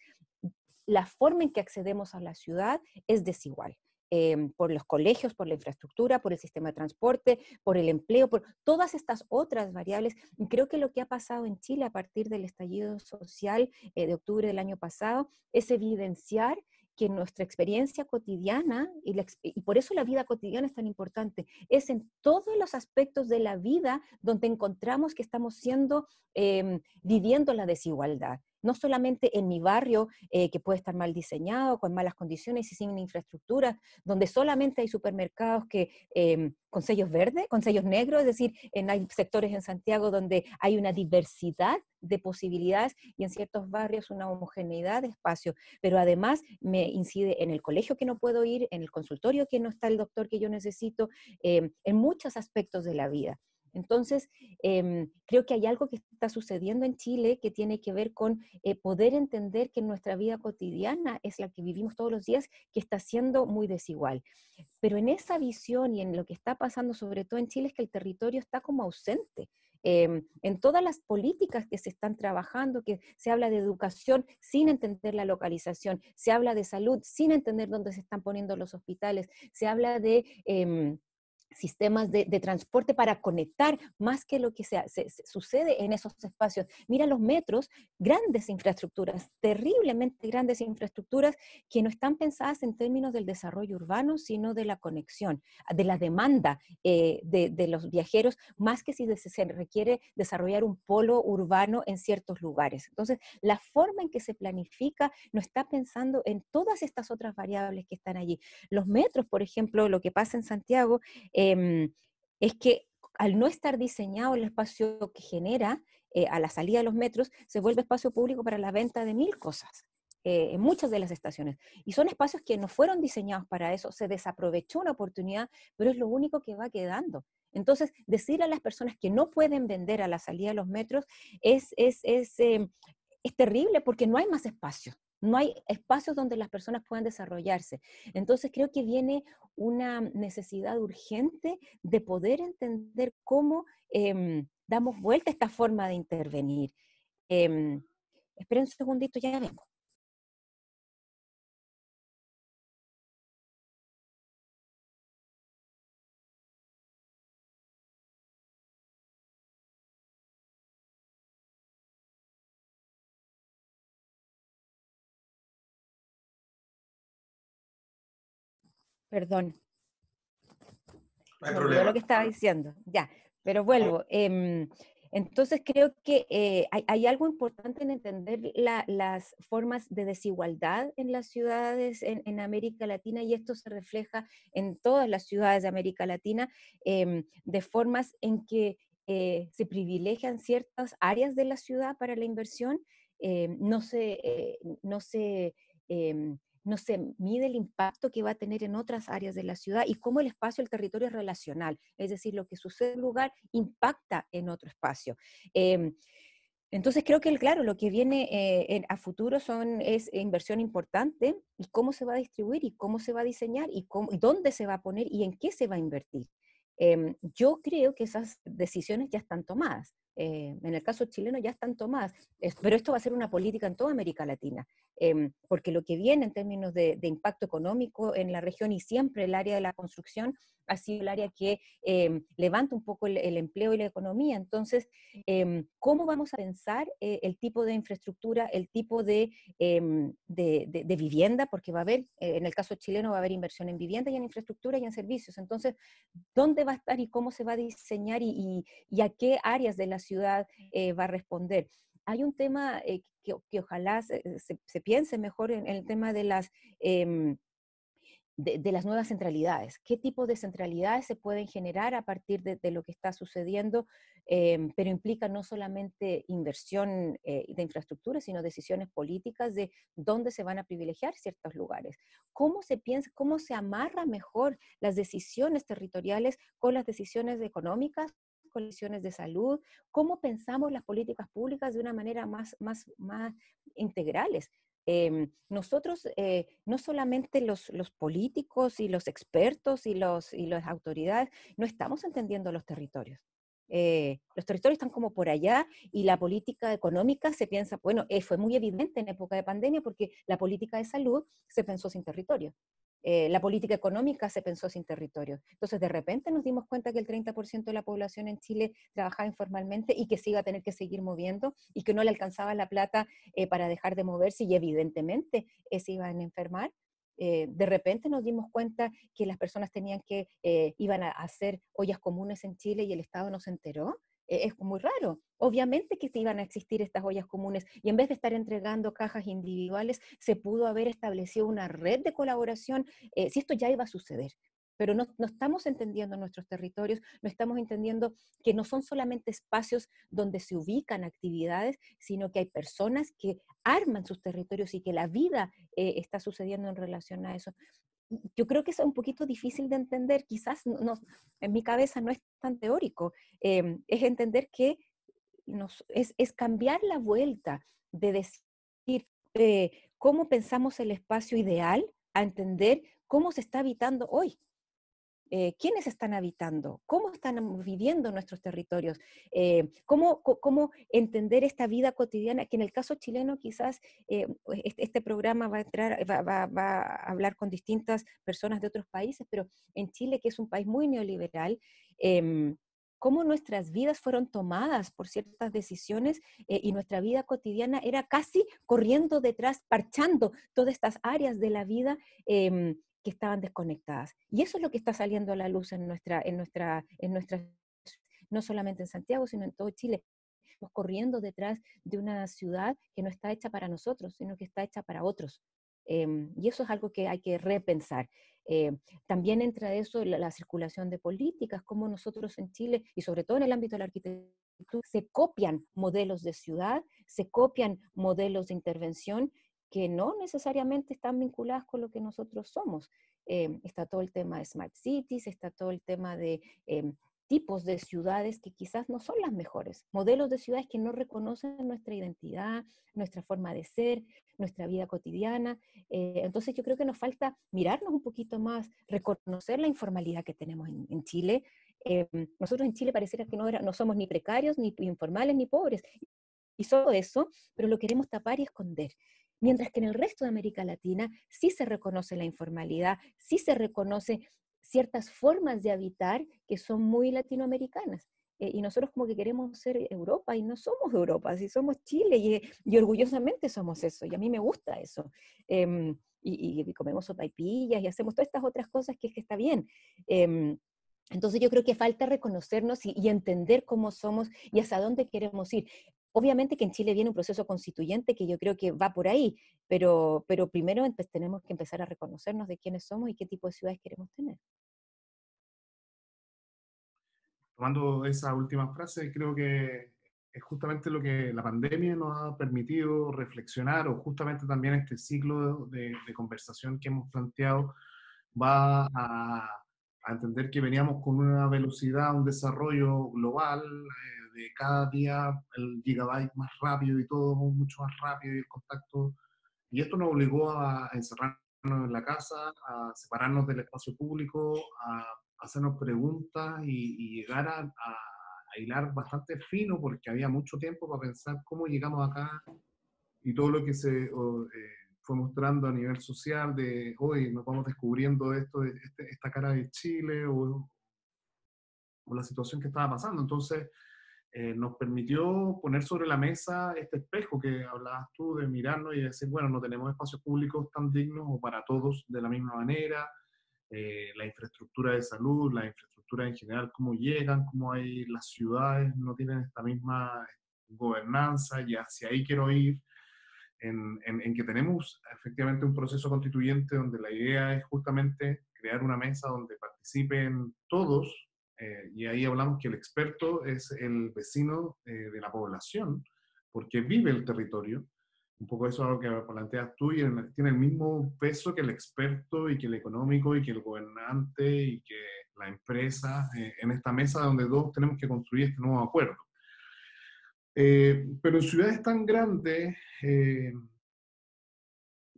la forma en que accedemos a la ciudad es desigual. Em, por los colegios, por la infraestructura, por el sistema de transporte, por el empleo, por todas estas otras variables. creo que lo que ha pasado en Chile a partir del estallido social eh, de octubre del año pasado es evidenciar que nuestra experiencia cotidiana, y, por eso la vida cotidiana es tan importante, es en todos los aspectos de la vida donde encontramos que estamos siendo, em, viviendo la desigualdad no solamente en mi barrio, eh, que puede estar mal diseñado, con malas condiciones y sin infraestructura, donde solamente hay supermercados que, em, con sellos verdes, con sellos negros, es decir, en, hay sectores en Santiago donde hay una diversidad de posibilidades y en ciertos barrios una homogeneidad de espacio, pero además me incide en el colegio que no puedo ir, en el consultorio que no está el doctor que yo necesito, em, en muchos aspectos de la vida. Entonces, em, creo que hay algo que está sucediendo en Chile que tiene que ver con eh, poder entender que nuestra vida cotidiana es la que vivimos todos los días, que está siendo muy desigual. Pero en esa visión y en lo que está pasando, sobre todo en Chile, es que el territorio está como ausente. Em, en todas las políticas que se están trabajando, que se habla de educación sin entender la localización, se habla de salud sin entender dónde se están poniendo los hospitales, se habla de... Em, sistemas de, transporte para conectar más que lo que se, sucede en esos espacios. Mira los metros, grandes infraestructuras, terriblemente grandes infraestructuras que no están pensadas en términos del desarrollo urbano, sino de la conexión, de la demanda eh, de, los viajeros, más que si se requiere desarrollar un polo urbano en ciertos lugares. Entonces, la forma en que se planifica no está pensando en todas estas otras variables que están allí. Los metros, por ejemplo, lo que pasa en Santiago, Em, es que al no estar diseñado el espacio que genera eh, a la salida de los metros, se vuelve espacio público para la venta de mil cosas. Eh, en muchas de las estaciones. Y son espacios que no fueron diseñados para eso, se desaprovechó una oportunidad, pero es lo único que va quedando. Entonces, decir a las personas que no pueden vender a la salida de los metros es, es, es, em, es terrible porque no hay más espacio. No hay espacios donde las personas puedan desarrollarse. Entonces creo que viene una necesidad urgente de poder entender cómo em, damos vuelta a esta forma de intervenir. Eh, esperen un segundito, ya vengo. Perdón. No hay problema. lo que estaba diciendo, ya, pero vuelvo. Em, entonces creo que eh, hay, algo importante en entender las formas de desigualdad en las ciudades en, América Latina y esto se refleja en todas las ciudades de América Latina em, de formas en que eh, se privilegian ciertas áreas de la ciudad para la inversión, em, no se, eh, no se no se mide el impacto que va a tener en otras áreas de la ciudad y cómo el espacio, el territorio es relacional, es decir, lo que sucede en un lugar impacta en otro espacio. Em, entonces creo que, claro, lo que viene eh, a futuro son, es inversión importante y cómo se va a distribuir y cómo se va a diseñar y, cómo, dónde se va a poner y en qué se va a invertir. Em, yo creo que esas decisiones ya están tomadas. Eh, en el caso chileno ya están tomadas, pero esto va a ser una política en toda América Latina, em, porque lo que viene en términos de, impacto económico en la región y siempre el área de la construcción ha sido el área que em, levanta un poco el, empleo y la economía. Entonces, em, ¿cómo vamos a pensar eh, el tipo de infraestructura, el tipo de, de, vivienda? Porque va a haber, eh, en el caso chileno, va a haber inversión en vivienda y en infraestructura y en servicios. Entonces, ¿dónde va a estar y cómo se va a diseñar y, y a qué áreas de la ciudad eh, va a responder. Hay un tema eh, que, ojalá se, piense mejor en, el tema de las... Em, de, las nuevas centralidades. ¿Qué tipo de centralidades se pueden generar a partir de, lo que está sucediendo? Em, pero implica no solamente inversión eh, de infraestructura, sino decisiones políticas de dónde se van a privilegiar ciertos lugares. ¿Cómo se piensa, cómo se amarra mejor las decisiones territoriales con las decisiones económicas condiciones de salud, cómo pensamos las políticas públicas de una manera más, más, más integrales. Em, nosotros, eh, no solamente los, los, políticos y los expertos y, los, y las autoridades, no estamos entendiendo los territorios. Eh, los territorios están como por allá y la política económica se piensa, bueno, eh, fue muy evidente en época de pandemia porque la política de salud se pensó sin territorio. Eh, la política económica se pensó sin territorio. Entonces, de repente nos dimos cuenta que el 30% de la población en Chile trabajaba informalmente y que se iba a tener que seguir moviendo y que no le alcanzaba la plata eh, para dejar de moverse y evidentemente eh, se iban a enfermar. de repente nos dimos cuenta que las personas tenían que, iban a hacer ollas comunes en Chile y el Estado no se enteró. E-, es muy raro. Obviamente que se iban a existir estas ollas comunes y en vez de estar entregando cajas individuales, se pudo haber establecido una red de colaboración, eh, si esto ya iba a suceder. Pero no, no, estamos entendiendo nuestros territorios, no estamos entendiendo que no son solamente espacios donde se ubican actividades, sino que hay personas que arman sus territorios y que la vida eh, está sucediendo en relación a eso yo creo que es un poquito difícil de entender, quizás no, en mi cabeza no es tan teórico, em, es entender que nos, es, es, cambiar la vuelta de decir eh, cómo pensamos el espacio ideal a entender cómo se está habitando hoy. Eh, quiénes están habitando, cómo están viviendo nuestros territorios, eh, cómo, entender esta vida cotidiana, que en el caso chileno quizás eh, pues, este, este, programa va a, entrar, va, a hablar con distintas personas de otros países, pero en Chile, que es un país muy neoliberal, em, cómo nuestras vidas fueron tomadas por ciertas decisiones y nuestra vida cotidiana era casi corriendo detrás, parchando todas estas áreas de la vida em, que estaban desconectadas. Y eso es lo que está saliendo a la luz en nuestra, en nuestra, en nuestra, no solamente en Santiago, sino en todo Chile. Estamos corriendo detrás de una ciudad que no está hecha para nosotros, sino que está hecha para otros. Em, y eso es algo que hay que repensar. Eh, también entra eso la, la, circulación de políticas, como nosotros en Chile, y sobre todo en el ámbito de la arquitectura, se copian modelos de ciudad, se copian modelos de intervención que no necesariamente están vinculadas con lo que nosotros somos. Em, está todo el tema de smart cities, está todo el tema de em, tipos de ciudades que quizás no son las mejores, modelos de ciudades que no reconocen nuestra identidad, nuestra forma de ser, nuestra vida cotidiana. Eh, entonces yo creo que nos falta mirarnos un poquito más, reconocer la informalidad que tenemos en, Chile. Em, nosotros en Chile pareciera que no, no somos ni precarios, ni informales, ni pobres. Y solo eso, pero lo queremos tapar y esconder mientras que en el resto de América Latina sí se reconoce la informalidad, sí se reconoce ciertas formas de habitar que son muy latinoamericanas. Eh, y nosotros como que queremos ser Europa y no somos Europa, si somos Chile y, orgullosamente somos eso, y a mí me gusta eso. Em, y, comemos sopaipillas y hacemos todas estas otras cosas que es que está bien. Em, entonces yo creo que falta reconocernos y, y, entender cómo somos y hasta dónde queremos ir. Obviamente que en Chile viene un proceso constituyente que yo creo que va por ahí, pero, pero primero tenemos que empezar a reconocernos de quiénes somos y qué tipo de ciudades queremos tener. Tomando esa última frase, creo que es justamente lo que la pandemia nos ha permitido reflexionar, o justamente también este ciclo de, conversación que hemos planteado va a, a, entender que veníamos con una velocidad, un desarrollo global, eh, cada día el gigabyte más rápido y todo mucho más rápido y el contacto. Y esto nos obligó a encerrarnos en la casa, a separarnos del espacio público, a hacernos preguntas y, llegar a, a, hilar bastante fino porque había mucho tiempo para pensar cómo llegamos acá y todo lo que se eh, fue mostrando a nivel social de hoy nos vamos descubriendo esto, este, esta cara de Chile o, o la situación que estaba pasando. Entonces, eh, nos permitió poner sobre la mesa este espejo que hablabas tú de mirarnos y decir, bueno, no tenemos espacios públicos tan dignos o para todos de la misma manera, eh, la infraestructura de salud, la infraestructura en general, cómo llegan, cómo hay las ciudades, no tienen esta misma gobernanza y hacia ahí quiero ir, en, en, en que tenemos efectivamente un proceso constituyente donde la idea es justamente crear una mesa donde participen todos eh, y ahí hablamos que el experto es el vecino eh, de la población, porque vive el territorio. Un poco eso es lo que planteas tú y tiene el mismo peso que el experto y que el económico y que el gobernante y que la empresa eh, en esta mesa donde todos tenemos que construir este nuevo acuerdo. pero en ciudades tan grandes,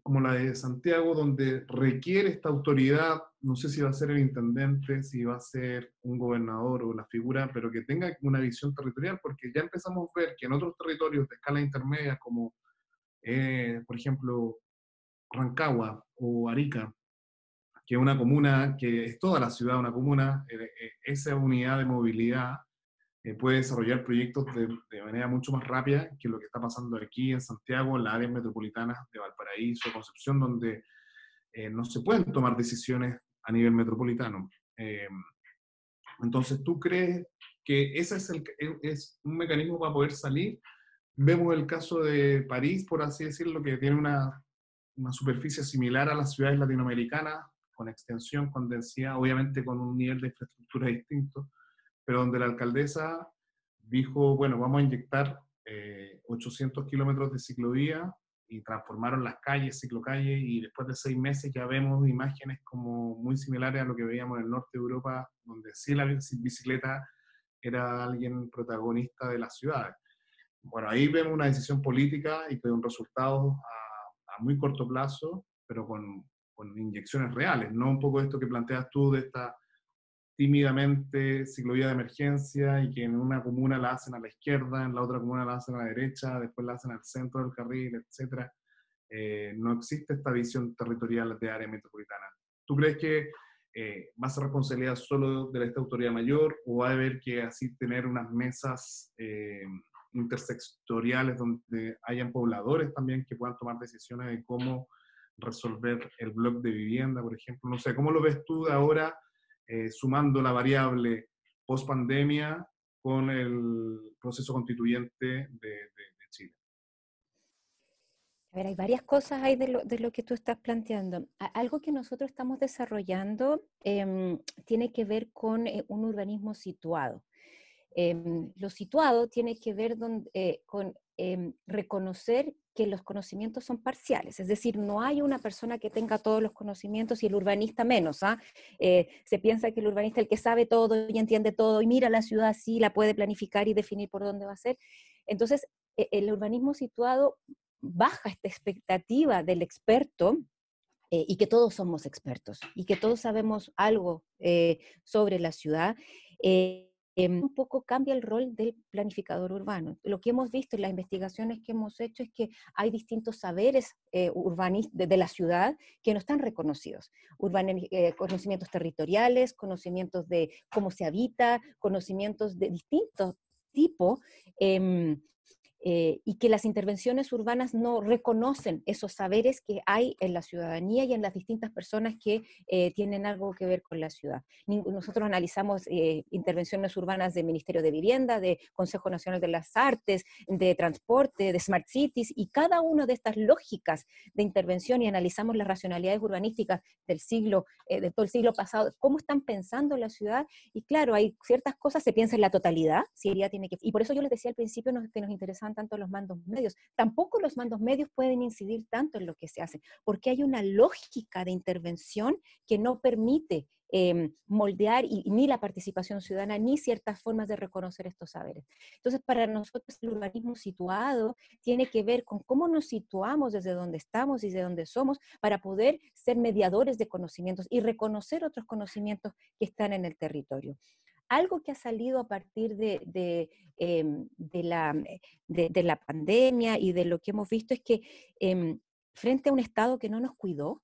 como la de Santiago, donde requiere esta autoridad, no sé si va a ser el intendente, si va a ser un gobernador o la figura, pero que tenga una visión territorial, porque ya empezamos a ver que en otros territorios de escala intermedia, como eh, por ejemplo Rancagua o Arica, que es una comuna, que es toda la ciudad una comuna, eh, eh, esa unidad de movilidad eh, puede desarrollar proyectos de, manera mucho más rápida que lo que está pasando aquí en Santiago, en las áreas metropolitanas de Valparaíso, Concepción, donde eh, no se pueden tomar decisiones a nivel metropolitano. Eh, entonces, ¿tú crees que ese es, el, es un mecanismo para poder salir? Vemos el caso de París, por así decirlo, que tiene una, una superficie similar a las ciudades latinoamericanas, con extensión, con densidad, obviamente con un nivel de infraestructura distinto pero donde la alcaldesa dijo, bueno, vamos a inyectar 800 eh, kilómetros de ciclovía y transformaron las calles, ciclocalles, y después de seis meses ya vemos imágenes como muy similares a lo que veíamos en el norte de Europa, donde sí la bicicleta era alguien protagonista de las ciudades. Bueno, ahí vemos una decisión política y con resultados a, a muy corto plazo, pero con, con, inyecciones reales, no un poco esto que planteas tú de esta tímidamente ciclovía de emergencia y que en una comuna la hacen a la izquierda, en la otra comuna la hacen a la derecha, después la hacen al centro del carril, etc. Eh, no existe esta visión territorial de área metropolitana. ¿Tú crees que eh, va a ser responsabilidad solo de esta autoridad mayor o va a haber que así tener unas mesas eh, intersectoriales donde hayan pobladores también que puedan tomar decisiones de cómo resolver el blog de vivienda, por ejemplo? No sé, ¿cómo lo ves tú de ahora eh, sumando la variable post pandemia con el proceso constituyente de Chile? A ver, hay varias cosas ahí de lo, que tú estás planteando. Algo que nosotros estamos desarrollando em, tiene que ver con eh, un urbanismo situado. Em, lo situado tiene que ver eh, con em, reconocer que los conocimientos son parciales, es decir, no hay una persona que tenga todos los conocimientos y el urbanista menos. ¿ah? Eh, se piensa que el urbanista es el que sabe todo y entiende todo y mira la ciudad así, la puede planificar y definir por dónde va a ser. Entonces, e, el urbanismo situado baja esta expectativa del experto eh, y que todos somos expertos y que todos sabemos algo eh, sobre la ciudad, em, un poco cambia el rol del planificador urbano. Lo que hemos visto en las investigaciones que hemos hecho es que hay distintos saberes urbanos de, la ciudad que no están reconocidos. conocimientos territoriales, conocimientos de cómo se habita, conocimientos de distintos tipos em, eh, y que las intervenciones urbanas no reconocen esos saberes que hay en la ciudadanía y en las distintas personas que eh, tienen algo que ver con la ciudad. Nosotros analizamos eh, intervenciones urbanas del Ministerio de Vivienda, de Consejo Nacional de las Artes, de Transporte, de Smart Cities, y cada una de estas lógicas de intervención y analizamos las racionalidades urbanísticas del siglo, de todo el siglo pasado, cómo están pensando la ciudad, y claro, hay ciertas cosas, se piensa en la totalidad, Siria tiene que, y por eso yo les decía al principio que nos tanto los mandos medios. Tampoco los mandos medios pueden incidir tanto en lo que se hace, porque hay una lógica de intervención que no permite em, moldear ni la participación ciudadana ni ciertas formas de reconocer estos saberes. Entonces, para nosotros el urbanismo situado tiene que ver con cómo nos situamos desde donde estamos y desde donde somos para poder ser mediadores de conocimientos y reconocer otros conocimientos que están en el territorio algo que ha salido a partir de, em, la, eh, de, la, pandemia y de lo que hemos visto es que em, frente a un Estado que no nos cuidó,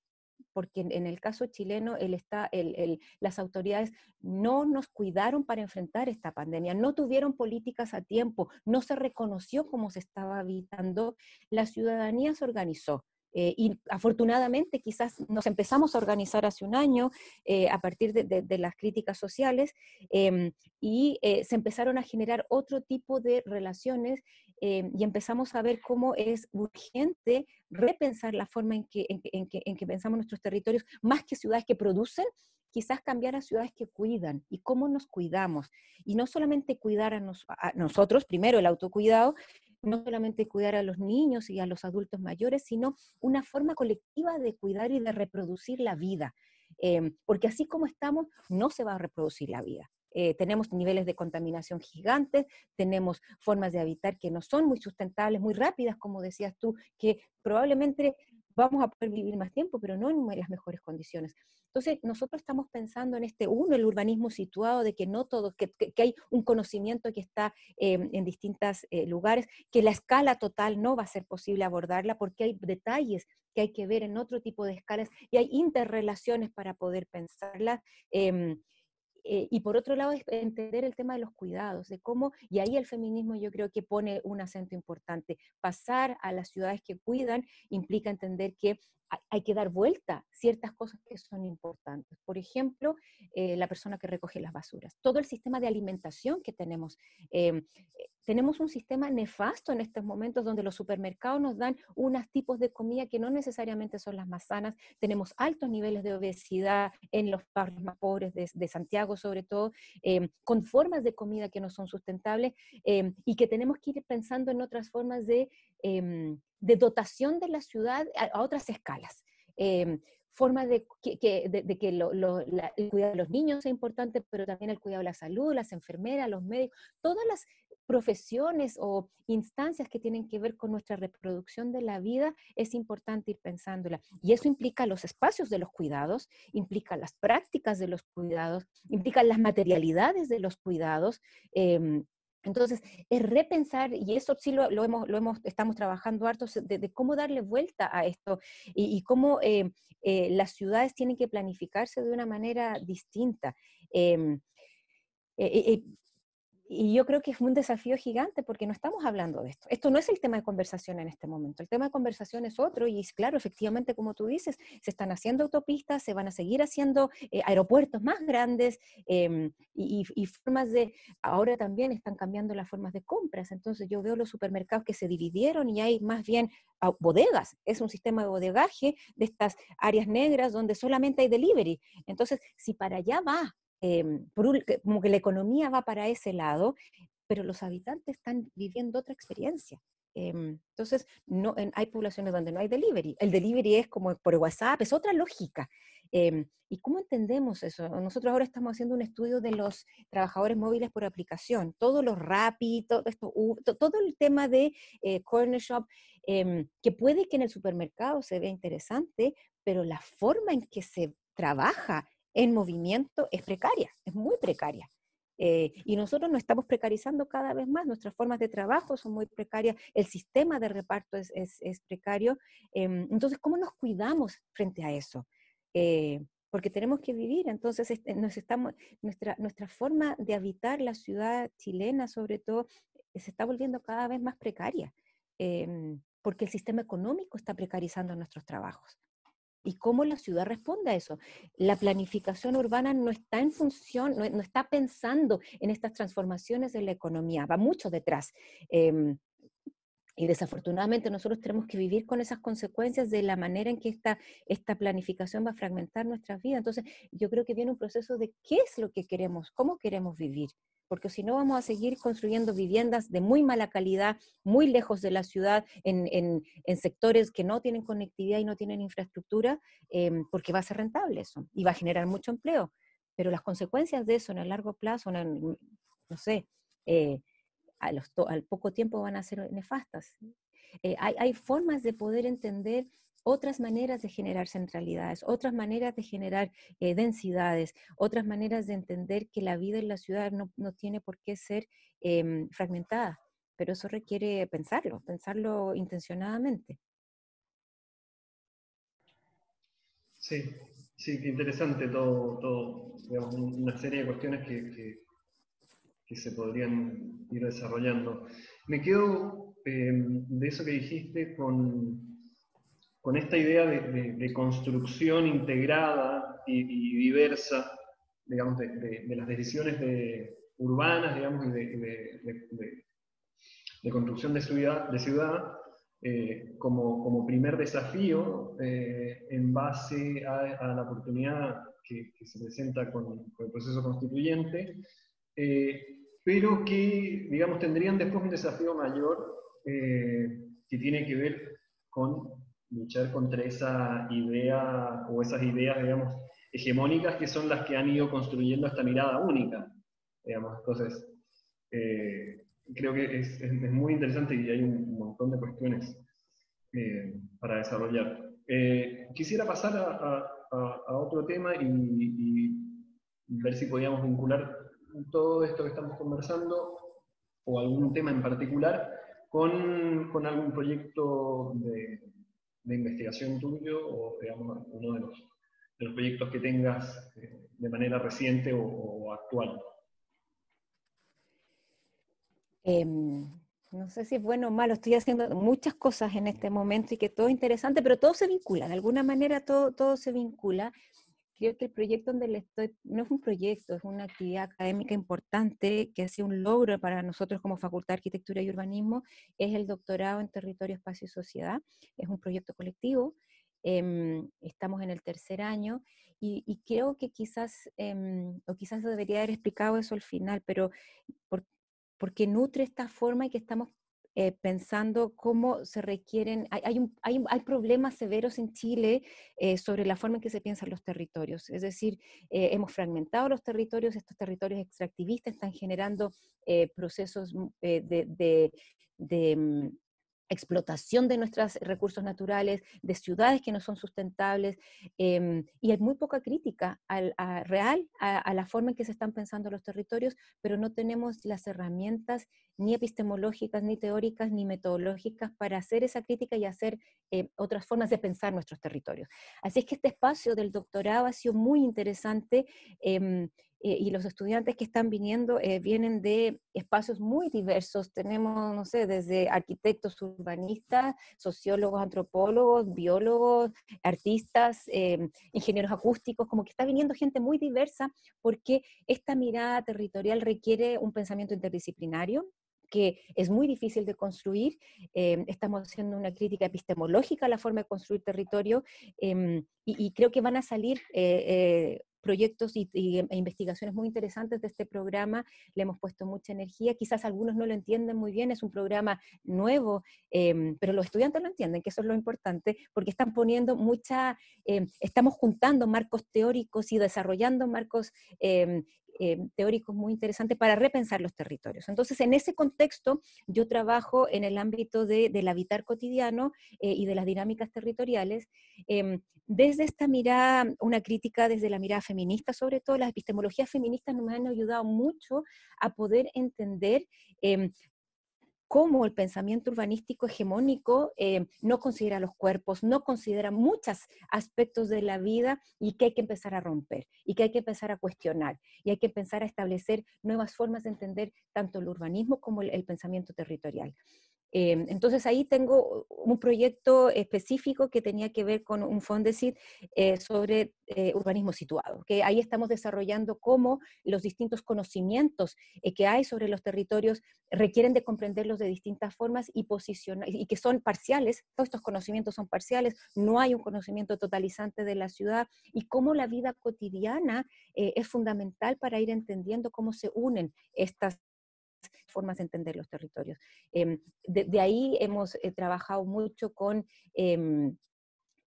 porque en, el caso chileno el, el, las autoridades no nos cuidaron para enfrentar esta pandemia, no tuvieron políticas a tiempo, no se reconoció cómo se estaba habitando, la ciudadanía se organizó eh, y afortunadamente quizás nos empezamos a organizar hace un año eh, a partir de, las críticas sociales em, y eh, se empezaron a generar otro tipo de relaciones em, y empezamos a ver cómo es urgente repensar la forma en que, en, que, pensamos nuestros territorios, más que ciudades que producen, quizás cambiar a ciudades que cuidan y cómo nos cuidamos. Y no solamente cuidar a, a nosotros, primero el autocuidado, no solamente cuidar a los niños y a los adultos mayores, sino una forma colectiva de cuidar y de reproducir la vida. Em, porque así como estamos, no se va a reproducir la vida. Eh, tenemos niveles de contaminación gigantes, tenemos formas de habitar que no son muy sustentables, muy rápidas, como decías tú, que probablemente vamos a poder vivir más tiempo, pero no en las mejores condiciones. Entonces, nosotros estamos pensando en este, uno, el urbanismo situado, de que no todo, que, hay un conocimiento que está em, en distintos eh, lugares, que la escala total no va a ser posible abordarla porque hay detalles que hay que ver en otro tipo de escalas y hay interrelaciones para poder pensarlas. Em, eh, y por otro lado, entender el tema de los cuidados, de cómo, y ahí el feminismo yo creo que pone un acento importante. Pasar a las ciudades que cuidan implica entender que hay que dar vuelta ciertas cosas que son importantes. Por ejemplo, eh, la persona que recoge las basuras. Todo el sistema de alimentación que tenemos. Em, eh, tenemos un sistema nefasto en estos momentos donde los supermercados nos dan unos tipos de comida que no necesariamente son las más sanas. Tenemos altos niveles de obesidad en los barrios más pobres de, Santiago, sobre todo, em, con formas de comida que no son sustentables em, y que tenemos que ir pensando en otras formas de de dotación de la ciudad a, otras escalas. Eh, forma de que, de, que el cuidado de los niños sea importante, pero también el cuidado de la salud, las enfermeras, los médicos, todas las profesiones o instancias que tienen que ver con nuestra reproducción de la vida, es importante ir pensándola. Y eso implica los espacios de los cuidados, implica las prácticas de los cuidados, implica las materialidades de los cuidados. Em, entonces, es repensar, y eso sí lo, hemos, lo hemos, estamos trabajando harto, de, cómo darle vuelta a esto y, cómo eh, eh, las ciudades tienen que planificarse de una manera distinta. Em, eh, y yo creo que es un desafío gigante porque no estamos hablando de esto. Esto no es el tema de conversación en este momento. El tema de conversación es otro y claro, efectivamente, como tú dices, se están haciendo autopistas, se van a seguir haciendo eh, aeropuertos más grandes em, y, formas de, ahora también están cambiando las formas de compras. Entonces yo veo los supermercados que se dividieron y hay más bien ah, bodegas. Es un sistema de bodegaje de estas áreas negras donde solamente hay delivery. Entonces, si para allá va Em, como que la economía va para ese lado, pero los habitantes están viviendo otra experiencia. Em, entonces, no, hay poblaciones donde no hay delivery. El delivery es como por WhatsApp, es otra lógica. Em, ¿Y cómo entendemos eso? Nosotros ahora estamos haciendo un estudio de los trabajadores móviles por aplicación, todos los Rappi, todo, esto, todo el tema de eh, Corner Shop, que puede que en el supermercado se vea interesante, pero la forma en que se trabaja en movimiento es precaria, es muy precaria. Eh, y nosotros nos estamos precarizando cada vez más, nuestras formas de trabajo son muy precarias, el sistema de reparto es, precario. Em, entonces, ¿cómo nos cuidamos frente a eso? Eh, porque tenemos que vivir, entonces este, nos estamos, nuestra, nuestra forma de habitar la ciudad chilena, sobre todo, eh, se está volviendo cada vez más precaria, em, porque el sistema económico está precarizando nuestros trabajos y cómo la ciudad responde a eso. La planificación urbana no está en función, no, está pensando en estas transformaciones de la economía, va mucho detrás. Em, y desafortunadamente nosotros tenemos que vivir con esas consecuencias de la manera en que esta, esta planificación va a fragmentar nuestras vidas. Entonces, yo creo que viene un proceso de qué es lo que queremos, cómo queremos vivir porque si no vamos a seguir construyendo viviendas de muy mala calidad, muy lejos de la ciudad, en, sectores que no tienen conectividad y no tienen infraestructura, em, porque va a ser rentable eso y va a generar mucho empleo. Pero las consecuencias de eso en el largo plazo, no sé, eh, al poco tiempo van a ser nefastas. Eh, hay, hay formas de poder entender otras maneras de generar centralidades, otras maneras de generar eh, densidades, otras maneras de entender que la vida en la ciudad no, tiene por qué ser em, fragmentada, pero eso requiere pensarlo, pensarlo intencionadamente. Sí, sí, qué interesante todo, todo digamos, una serie de cuestiones que, que, se podrían ir desarrollando. Me quedo em, de eso que dijiste con, con esta idea de, construcción integrada y, diversa, digamos, de, las decisiones urbanas, digamos, y de, construcción de ciudad, de ciudad eh, como, primer desafío eh, en base a, la oportunidad que, se presenta con, el proceso constituyente, eh, pero que, digamos, tendrían después un desafío mayor que tiene que ver con luchar contra esa idea o esas ideas, digamos, hegemónicas que son las que han ido construyendo esta mirada única, digamos. Entonces, eh, creo que es, muy interesante y hay un montón de cuestiones eh, para desarrollar. Eh, quisiera pasar a, otro tema y, ver si podíamos vincular todo esto que estamos conversando o algún tema en particular con, algún proyecto de, investigación tuyo o, digamos, uno de los, de los proyectos que tengas eh, de manera reciente o, actual? Em, no sé si es bueno o malo, estoy haciendo muchas cosas en este momento y que todo es interesante, pero todo se vincula, de alguna manera todo, todo se vincula creo que el proyecto donde le estoy, no es un proyecto, es una actividad académica importante que ha sido un logro para nosotros como Facultad de Arquitectura y Urbanismo, es el doctorado en Territorio, Espacio y Sociedad. Es un proyecto colectivo, em, estamos en el tercer año y, creo que quizás, em, o quizás debería haber explicado eso al final, pero por, porque nutre esta forma y que estamos eh, pensando cómo se requieren, hay, hay, problemas severos en Chile eh, sobre la forma en que se piensan los territorios. Es decir, eh, hemos fragmentado los territorios, estos territorios extractivistas están generando procesos mm, de, mm, explotación de nuestros recursos naturales, de ciudades que no son sustentables, em, y hay muy poca crítica al, real a, la forma en que se están pensando los territorios, pero no tenemos las herramientas ni epistemológicas, ni teóricas, ni metodológicas para hacer esa crítica y hacer eh, otras formas de pensar nuestros territorios. Así es que este espacio del doctorado ha sido muy interesante. Em, eh, y los estudiantes que están viniendo eh, vienen de espacios muy diversos. Tenemos, no sé, desde arquitectos urbanistas, sociólogos, antropólogos, biólogos, artistas, em, ingenieros acústicos, como que está viniendo gente muy diversa porque esta mirada territorial requiere un pensamiento interdisciplinario que es muy difícil de construir. Em, estamos haciendo una crítica epistemológica a la forma de construir territorio em, y, creo que van a salir eh, proyectos y, e investigaciones muy interesantes de este programa. Le hemos puesto mucha energía. Quizás algunos no lo entienden muy bien. Es un programa nuevo, em, pero los estudiantes lo entienden, que eso es lo importante, porque están poniendo mucha, em, estamos juntando marcos teóricos y desarrollando marcos em, eh, teóricos muy interesantes para repensar los territorios. Entonces, en ese contexto, yo trabajo en el ámbito del habitar cotidiano eh, y de las dinámicas territoriales, em, desde esta mirada, una crítica desde la mirada feminista, sobre todo las epistemologías feministas nos han ayudado mucho a poder entender em, cómo el pensamiento urbanístico hegemónico eh, no considera los cuerpos, no considera muchos aspectos de la vida y que hay que empezar a romper y que hay que empezar a cuestionar y hay que empezar a establecer nuevas formas de entender tanto el urbanismo como el pensamiento territorial. Em, entonces ahí tengo un proyecto específico que tenía que ver con un Fondesit eh, sobre eh, urbanismo situado, que ahí estamos desarrollando cómo los distintos conocimientos eh, que hay sobre los territorios requieren de comprenderlos de distintas formas y posicionar, y que son parciales, todos estos conocimientos son parciales, no hay un conocimiento totalizante de la ciudad, y cómo la vida cotidiana es fundamental para ir entendiendo cómo se unen estas formas de entender los territorios. Em, de, ahí hemos eh, trabajado mucho con em,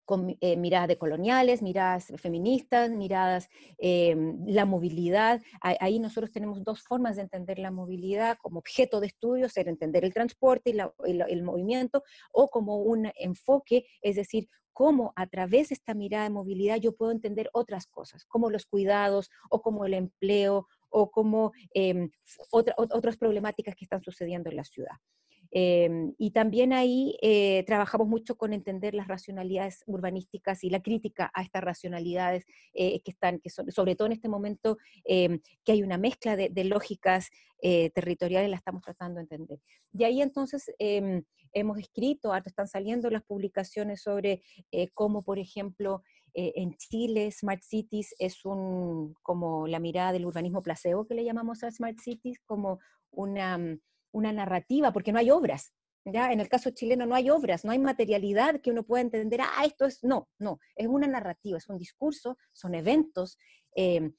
con eh, miradas decoloniales, miradas feministas, miradas, em, la movilidad. Ahí nosotros tenemos dos formas de entender la movilidad como objeto de estudio, ser entender el transporte y el, movimiento, o como un enfoque, es decir, cómo a través de esta mirada de movilidad yo puedo entender otras cosas, como los cuidados o como el empleo o como em, otras problemáticas que están sucediendo en la ciudad. Em, y también ahí eh, trabajamos mucho con entender las racionalidades urbanísticas y la crítica a estas racionalidades eh, que están, que son, sobre todo en este momento, em, que hay una mezcla de, lógicas eh, territoriales, la estamos tratando de entender. De ahí entonces hemos escrito, están saliendo las publicaciones sobre cómo, por ejemplo, eh, en Chile, Smart Cities es un, como la mirada del urbanismo placebo que le llamamos a Smart Cities, como una, mm, una narrativa, porque no hay obras. ¿ya? En el caso chileno no hay obras, no hay materialidad que uno pueda entender, ah, esto es, no, no, es una narrativa, es un discurso, son eventos. Eh,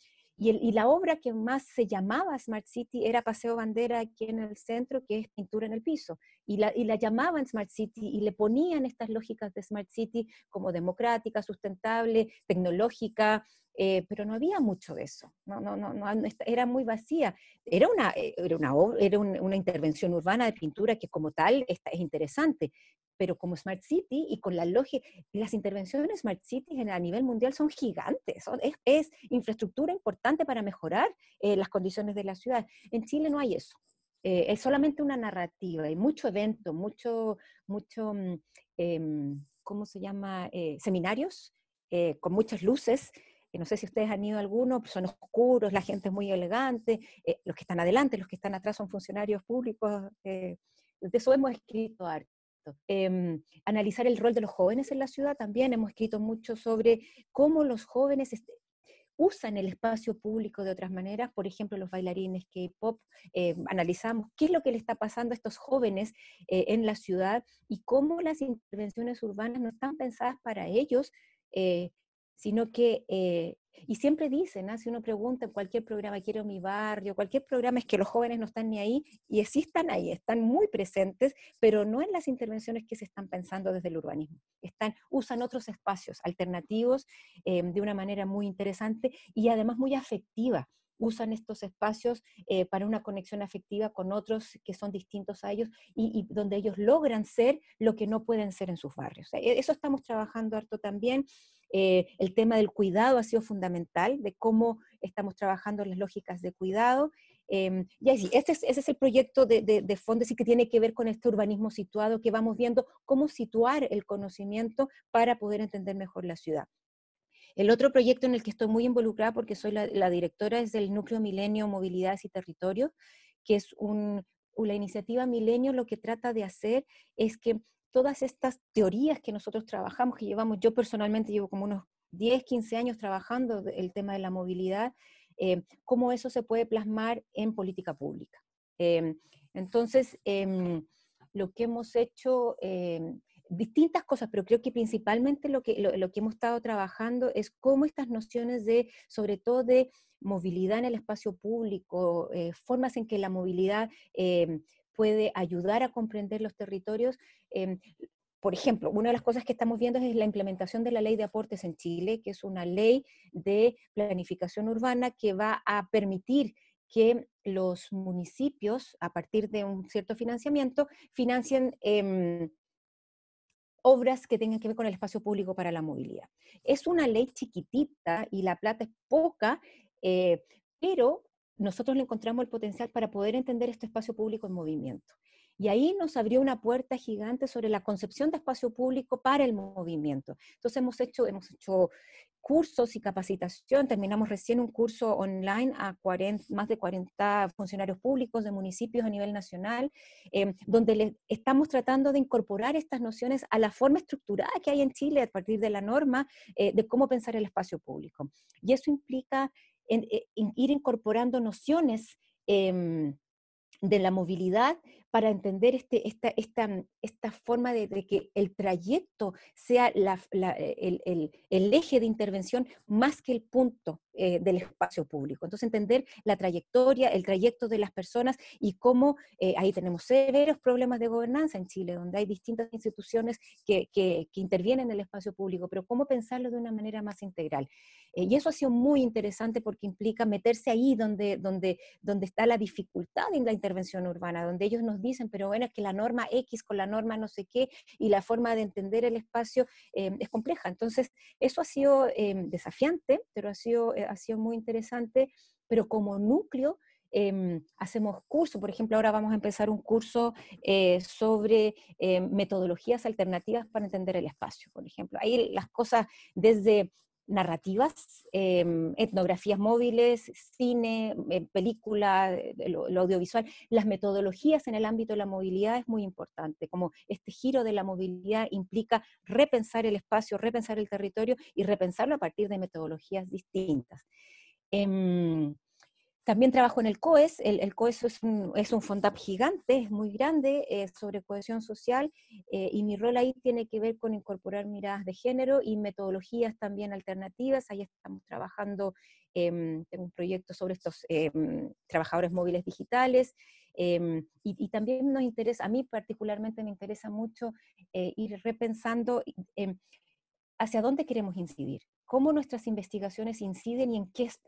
y, la obra que más se llamaba Smart City era Paseo Bandera aquí en el centro, que es pintura en el piso. Y la, y la llamaban Smart City y le ponían estas lógicas de Smart City como democrática, sustentable, tecnológica, eh, pero no había mucho de eso, no, no, no, era muy vacía. Era una, eh, era una, era una intervención urbana de pintura que como tal es interesante, pero como Smart City y con la lógica, las intervenciones Smart City a nivel mundial son gigantes, es, infraestructura importante para mejorar eh, las condiciones de la ciudad. En Chile no hay eso. Eh, es solamente una narrativa, hay mucho evento, mucho, mucho, em, ¿cómo se llama? Eh, seminarios con muchas luces, no sé si ustedes han ido a alguno, son oscuros, la gente es muy elegante, los que están adelante, los que están atrás son funcionarios públicos, de eso hemos escrito arte. Em, analizar el rol de los jóvenes en la ciudad también. Hemos escrito mucho sobre cómo los jóvenes este, usan el espacio público de otras maneras, por ejemplo, los bailarines K-pop, eh, analizamos qué es lo que le está pasando a estos jóvenes eh, en la ciudad y cómo las intervenciones urbanas no están pensadas para ellos, eh, sino que eh, y siempre dicen, ¿ah? si uno pregunta en cualquier programa, quiero mi barrio, cualquier programa, es que los jóvenes no están ni ahí, y sí están ahí, están muy presentes, pero no en las intervenciones que se están pensando desde el urbanismo. Están, usan otros espacios alternativos eh, de una manera muy interesante y además muy afectiva usan estos espacios eh, para una conexión afectiva con otros que son distintos a ellos y, donde ellos logran ser lo que no pueden ser en sus barrios. E, eso estamos trabajando harto también. Eh, el tema del cuidado ha sido fundamental, de cómo estamos trabajando las lógicas de cuidado. Eh, y así, ese es, ese es el proyecto de, de, y que tiene que ver con este urbanismo situado, que vamos viendo cómo situar el conocimiento para poder entender mejor la ciudad. El otro proyecto en el que estoy muy involucrada, porque soy la, directora, es del Núcleo Milenio Movilidades y Territorios, que es un, la iniciativa Milenio lo que trata de hacer es que todas estas teorías que nosotros trabajamos, que llevamos, yo personalmente llevo como unos 10, 15 años trabajando el tema de la movilidad, eh, cómo eso se puede plasmar en política pública. Em, entonces, em, lo que hemos hecho, em, distintas cosas, pero creo que principalmente lo que, lo, que hemos estado trabajando es cómo estas nociones de, sobre todo de movilidad en el espacio público, eh, formas en que la movilidad puede ayudar a comprender los territorios. Em, por ejemplo, una de las cosas que estamos viendo es la implementación de la ley de aportes en Chile, que es una ley de planificación urbana que va a permitir que los municipios, a partir de un cierto financiamiento, financien em, obras que tengan que ver con el espacio público para la movilidad. Es una ley chiquitita y la plata es poca, eh, pero nosotros le encontramos el potencial para poder entender este espacio público en movimiento. Y ahí nos abrió una puerta gigante sobre la concepción de espacio público para el movimiento. Entonces hemos hecho, hemos hecho cursos y capacitación. Terminamos recién un curso online a 40, más de 40 funcionarios públicos de municipios a nivel nacional, eh, donde le, estamos tratando de incorporar estas nociones a la forma estructurada que hay en Chile a partir de la norma eh, de cómo pensar el espacio público. Y eso implica eh, en, ir incorporando nociones em, de la movilidad para entender este, esta, esta, mm, esta forma de, que el trayecto sea la, el, el, el, eje de intervención más que el punto eh, del espacio público. Entonces, entender la trayectoria, el trayecto de las personas y cómo eh, ahí tenemos severos problemas de gobernanza en Chile, donde hay distintas instituciones que, que, que, intervienen en el espacio público, pero cómo pensarlo de una manera más integral. Eh, y eso ha sido muy interesante porque implica meterse ahí donde, donde, donde está la dificultad en la intervención urbana, donde ellos nos dicen, pero bueno, es que la norma X con la norma no sé qué y la forma de entender el espacio eh, es compleja. Entonces, eso ha sido eh, desafiante, pero ha sido, ha sido muy interesante, pero como núcleo em, hacemos cursos, por ejemplo, ahora vamos a empezar un curso sobre metodologías alternativas para entender el espacio, por ejemplo. Ahí las cosas desde narrativas, em, etnografías móviles, cine, eh, película, eh, lo, audiovisual. Las metodologías en el ámbito de la movilidad es muy importante, como este giro de la movilidad implica repensar el espacio, repensar el territorio y repensarlo a partir de metodologías distintas. Em, también trabajo en el COES. El, COES es un, es FONDAP gigante, es muy grande, es sobre cohesión social, eh, y mi rol ahí tiene que ver con incorporar miradas de género y metodologías también alternativas. Ahí estamos trabajando, en un proyecto sobre estos em, trabajadores móviles digitales. Em, y, también nos interesa, a mí particularmente me interesa mucho eh, ir repensando em, hacia dónde queremos incidir cómo nuestras investigaciones inciden y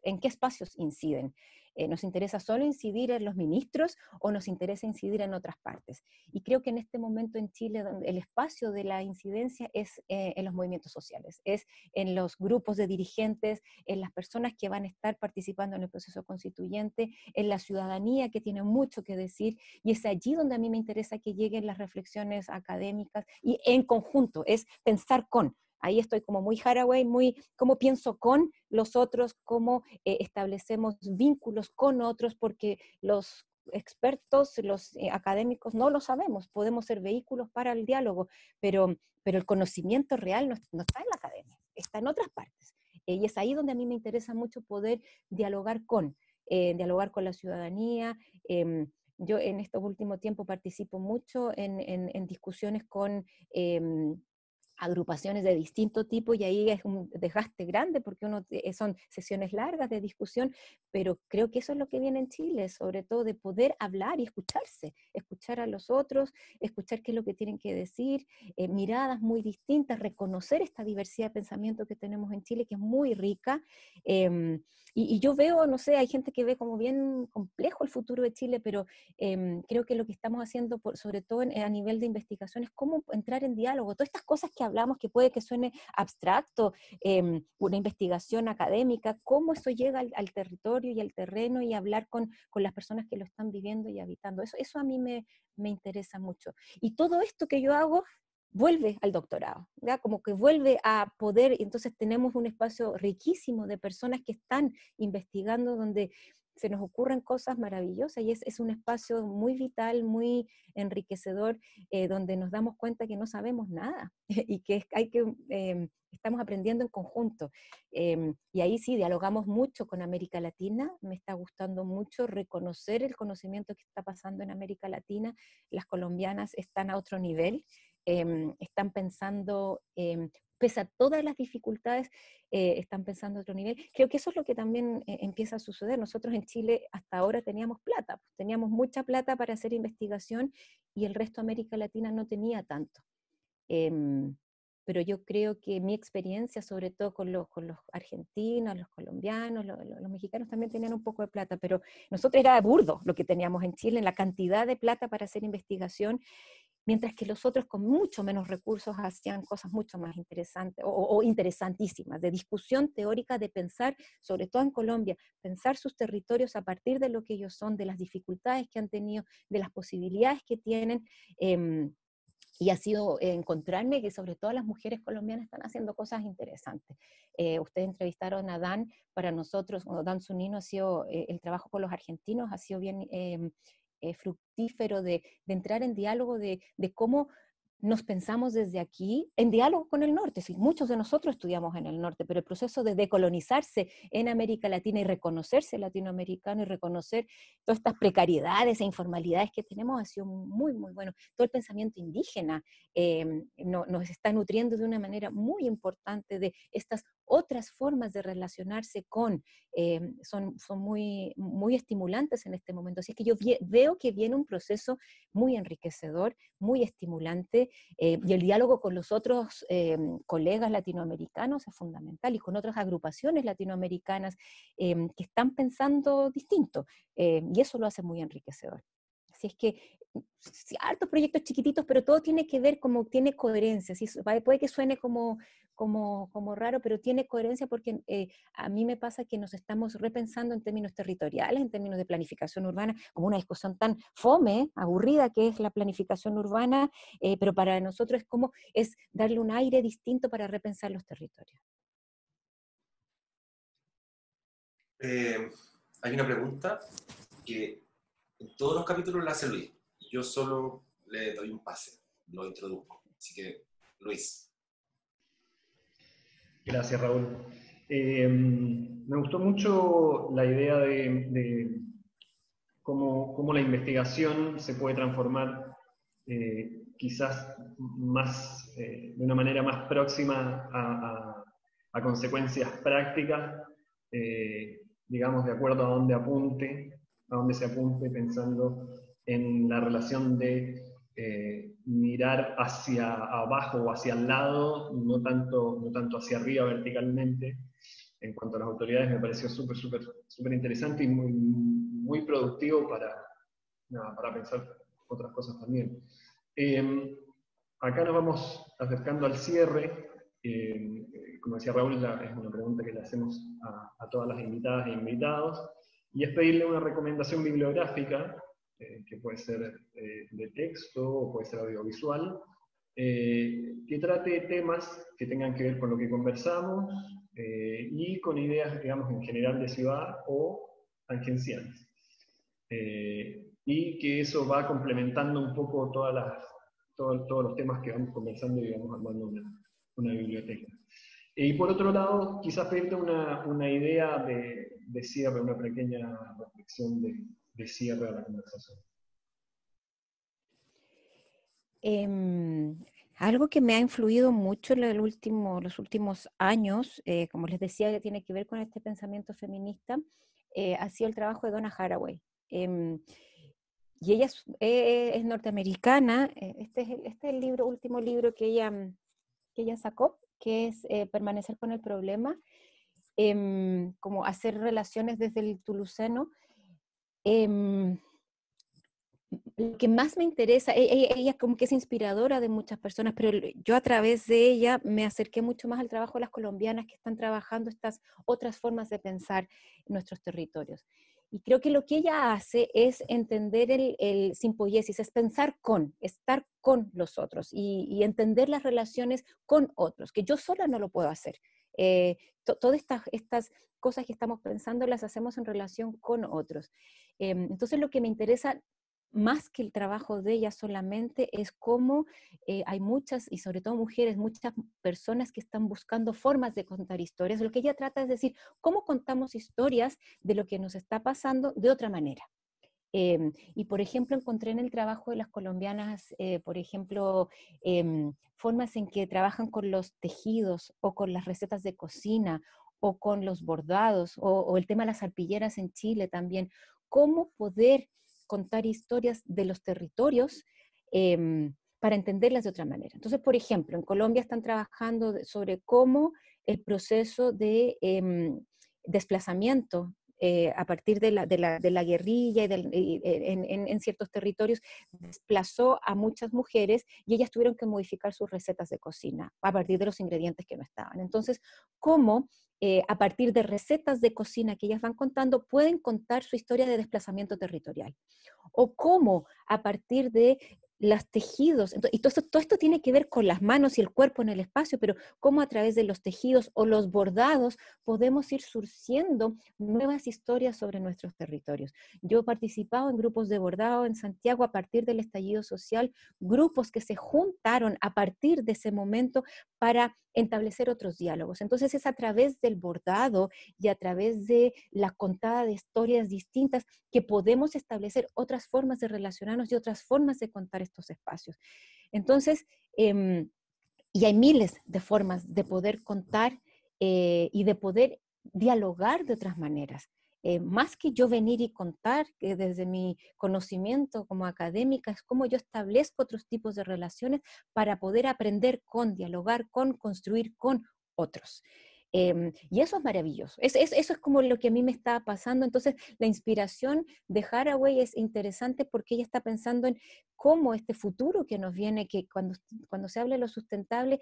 en qué espacios inciden. Eh, ¿Nos interesa solo incidir en los ministros o nos interesa incidir en otras partes? Y creo que en este momento en Chile el espacio de la incidencia es eh, en los movimientos sociales, es en los grupos de dirigentes, en las personas que van a estar participando en el proceso constituyente, en la ciudadanía que tiene mucho que decir y es allí donde a mí me interesa que lleguen las reflexiones académicas y en conjunto, es pensar con, Ahí estoy como muy Haraway, muy cómo pienso con los otros, cómo eh, establecemos vínculos con otros, porque los expertos, los eh, académicos no lo sabemos, podemos ser vehículos para el diálogo, pero, pero el conocimiento real no, está en la academia, está en otras partes. Eh, y es ahí donde a mí me interesa mucho poder dialogar con, dialogar con la ciudadanía. Em, yo en estos últimos tiempos participo mucho en, en discusiones con em, agrupaciones de distinto tipo y ahí es un desgaste grande porque uno eh, son sesiones largas de discusión, pero creo que eso es lo que viene en Chile, sobre todo de poder hablar y escucharse, escuchar a los otros, escuchar qué es lo que tienen que decir, eh, miradas muy distintas, reconocer esta diversidad de pensamiento que tenemos en Chile, que es muy rica. Em, y, yo veo, no sé, hay gente que ve como bien complejo el futuro de Chile, pero em, creo que lo que estamos haciendo, por, sobre todo a nivel de investigación, es cómo entrar en diálogo. Todas estas cosas que hablamos, que puede que suene abstracto, em, una investigación académica, cómo eso llega al, territorio y al terreno y hablar con, con, las personas que lo están viviendo y habitando. Eso, eso a mí me, me interesa mucho. Y todo esto que yo hago vuelve al doctorado, como que vuelve a poder, entonces tenemos un espacio riquísimo de personas que están investigando donde se nos ocurren cosas maravillosas y es, es un espacio muy vital, muy enriquecedor, eh, donde nos damos cuenta que no sabemos nada y que hay que, em, estamos aprendiendo en conjunto. Em, y ahí sí, dialogamos mucho con América Latina, me está gustando mucho reconocer el conocimiento que está pasando en América Latina, las colombianas están a otro nivel. Em, están pensando, eh, pese a todas las dificultades, eh, están pensando a otro nivel. Creo que eso es lo que también eh, empieza a suceder. Nosotros en Chile hasta ahora teníamos plata, teníamos mucha plata para hacer investigación y el resto de América Latina no tenía tanto. Em, pero yo creo que mi experiencia, sobre todo con los, con los argentinos, los colombianos, los, los, mexicanos también tenían un poco de plata, pero nosotros era burdo lo que teníamos en Chile, en la cantidad de plata para hacer investigación, mientras que los otros con mucho menos recursos hacían cosas mucho más interesantes o, interesantísimas, de discusión teórica, de pensar, sobre todo en Colombia, pensar sus territorios a partir de lo que ellos son, de las dificultades que han tenido, de las posibilidades que tienen. Em, y ha sido encontrarme que sobre todo las mujeres colombianas están haciendo cosas interesantes. Eh, ustedes entrevistaron a Dan, para nosotros, Dan Zunino ha sido, eh, el trabajo con los argentinos ha sido bien em, eh, fructífero de, entrar en diálogo de, cómo nos pensamos desde aquí en diálogo con el norte. Sí, muchos de nosotros estudiamos en el norte, pero el proceso de decolonizarse en América Latina y reconocerse latinoamericano y reconocer todas estas precariedades e informalidades que tenemos ha sido muy, muy bueno. Todo el pensamiento indígena em, nos está nutriendo de una manera muy importante de estas otras formas de relacionarse con, em, son, son muy, muy estimulantes en este momento. Así que yo veo que viene un proceso muy enriquecedor, muy estimulante eh, y el diálogo con los otros eh, colegas latinoamericanos es fundamental y con otras agrupaciones latinoamericanas eh, que están pensando distinto. y eso lo hace muy enriquecedor. Así es que hartos proyectos chiquititos, pero todo tiene que ver como tiene coherencia. ¿sí? Puede que suene como, como, como raro, pero tiene coherencia porque eh, a mí me pasa que nos estamos repensando en términos territoriales, en términos de planificación urbana, como una discusión tan fome, aburrida que es la planificación urbana, eh, pero para nosotros es como es darle un aire distinto para repensar los territorios. Eh, hay una pregunta que en todos los capítulos la hace Luis yo solo le doy un pase, lo introduzco. Así que, Luis. Gracias, Raúl. Eh, me gustó mucho la idea de, cómo, la investigación se puede transformar eh, quizás más, eh, de una manera más próxima a, a consecuencias prácticas, digamos, de acuerdo a dónde apunte, a dónde se apunte pensando en la relación de eh, mirar hacia abajo o hacia el lado, no tanto, no tanto hacia arriba verticalmente. En cuanto a las autoridades, me pareció súper, súper, súper interesante y muy, muy productivo para, para pensar otras cosas también. Em, acá nos vamos acercando al cierre. Em, como decía Raúl, es una pregunta que le hacemos a, a todas las invitadas e invitados, y es pedirle una recomendación bibliográfica eh, que puede ser eh, de texto o puede ser audiovisual, eh, que trate temas que tengan que ver con lo que conversamos y con ideas, digamos, en general de ciudad o tangenciales. y que eso va complementando un poco todas las, todos los temas que vamos conversando y vamos armando una, una biblioteca. Y por otro lado, quizás pedirte una, una idea de, de, cierre, una pequeña reflexión de, de cierre la conversación? Em, algo que me ha influido mucho en el último, los últimos años, eh, como les decía, que tiene que ver con este pensamiento feminista, eh, ha sido el trabajo de Donna Haraway. Em, y ella es, es norteamericana. Este es, el, este es el libro, último libro que ella, que ella sacó, que es Permanecer con el problema, em, como hacer relaciones desde el Tuluceno. Em, lo que más me interesa, e, e, ella, como que es inspiradora de muchas personas, pero yo a través de ella me acerqué mucho más al trabajo de las colombianas que están trabajando estas otras formas de pensar en nuestros territorios. Y creo que lo que ella hace es entender el, el simpoiesis, es pensar con, estar con los otros y, entender las relaciones con otros, que yo sola no lo puedo hacer. Eh, todas estas, estas cosas que estamos pensando las hacemos en relación con otros. Em, entonces lo que me interesa más que el trabajo de ella solamente es cómo eh, hay muchas, y sobre todo mujeres, muchas personas que están buscando formas de contar historias. Lo que ella trata es decir, cómo contamos historias de lo que nos está pasando de otra manera. Em, y por ejemplo, encontré en el trabajo de las colombianas, eh, por ejemplo, em, formas en que trabajan con los tejidos o con las recetas de cocina o con los bordados o, el tema de las arpilleras en Chile también. Cómo poder contar historias de los territorios em, para entenderlas de otra manera. Entonces, por ejemplo, en Colombia están trabajando sobre cómo el proceso de em, desplazamiento eh, a partir de la, de la, de la guerrilla y, en, en, en, ciertos territorios, desplazó a muchas mujeres y ellas tuvieron que modificar sus recetas de cocina a partir de los ingredientes que no estaban. Entonces, ¿cómo eh, a partir de recetas de cocina que ellas van contando, pueden contar su historia de desplazamiento territorial. O cómo a partir de los tejidos, y todo esto, todo esto tiene que ver con las manos y el cuerpo en el espacio, pero cómo a través de los tejidos o los bordados podemos ir surciendo nuevas historias sobre nuestros territorios. Yo he participado en grupos de bordado en Santiago a partir del estallido social, grupos que se juntaron a partir de ese momento para establecer otros diálogos. Entonces es a través del bordado y a través de la contada de historias distintas que podemos establecer otras formas de relacionarnos y otras formas de contar estos espacios. Entonces, em, y hay miles de formas de poder contar eh, y de poder dialogar de otras maneras. Eh, más que yo venir y contar, que desde mi conocimiento como académica, es cómo yo establezco otros tipos de relaciones para poder aprender con, dialogar con, construir con otros. Em, y eso es maravilloso. eso es como lo que a mí me está pasando. Entonces, la inspiración de Haraway es interesante porque ella está pensando en cómo este futuro que nos viene, que cuando, cuando se habla de lo sustentable,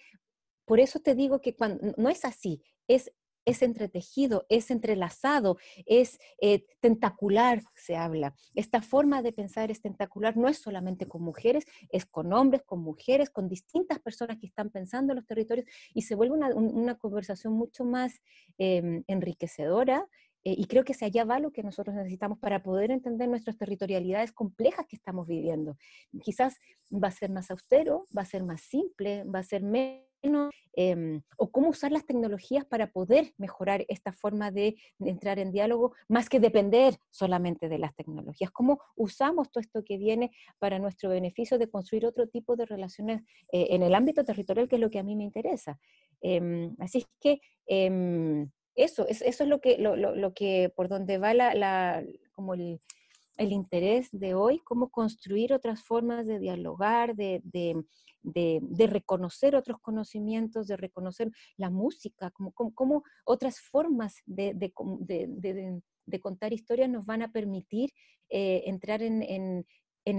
por eso te digo que cuando, no es así, es es entretejido, es entrelazado, es eh, tentacular, se habla. Esta forma de pensar es tentacular, no es solamente con mujeres, es con hombres, con mujeres, con distintas personas que están pensando en los territorios y se vuelve una, conversación mucho más em, enriquecedora. Eh, y creo que se allá va lo que nosotros necesitamos para poder entender nuestras territorialidades complejas que estamos viviendo. Quizás va a ser más austero, va a ser más simple, va a ser menos Em, o cómo usar las tecnologías para poder mejorar esta forma de, entrar en diálogo, más que depender solamente de las tecnologías. Cómo usamos todo esto que viene para nuestro beneficio de construir otro tipo de relaciones eh, en el ámbito territorial, que es lo que a mí me interesa. Em, así es que em, eso, es, eso es lo que, lo, que por donde va la, como el interés de hoy, cómo construir otras formas de dialogar, de, de, reconocer otros conocimientos, de reconocer la música, como, como, otras formas de, de, contar historias nos van a permitir eh, entrar en, en,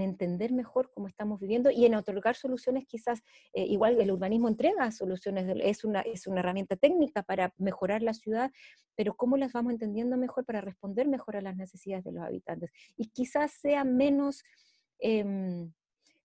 entender mejor cómo estamos viviendo y en otorgar soluciones quizás, eh, igual el urbanismo entrega soluciones, es una, es una herramienta técnica para mejorar la ciudad, pero cómo las vamos entendiendo mejor para responder mejor a las necesidades de los habitantes. Y quizás sea menos, em,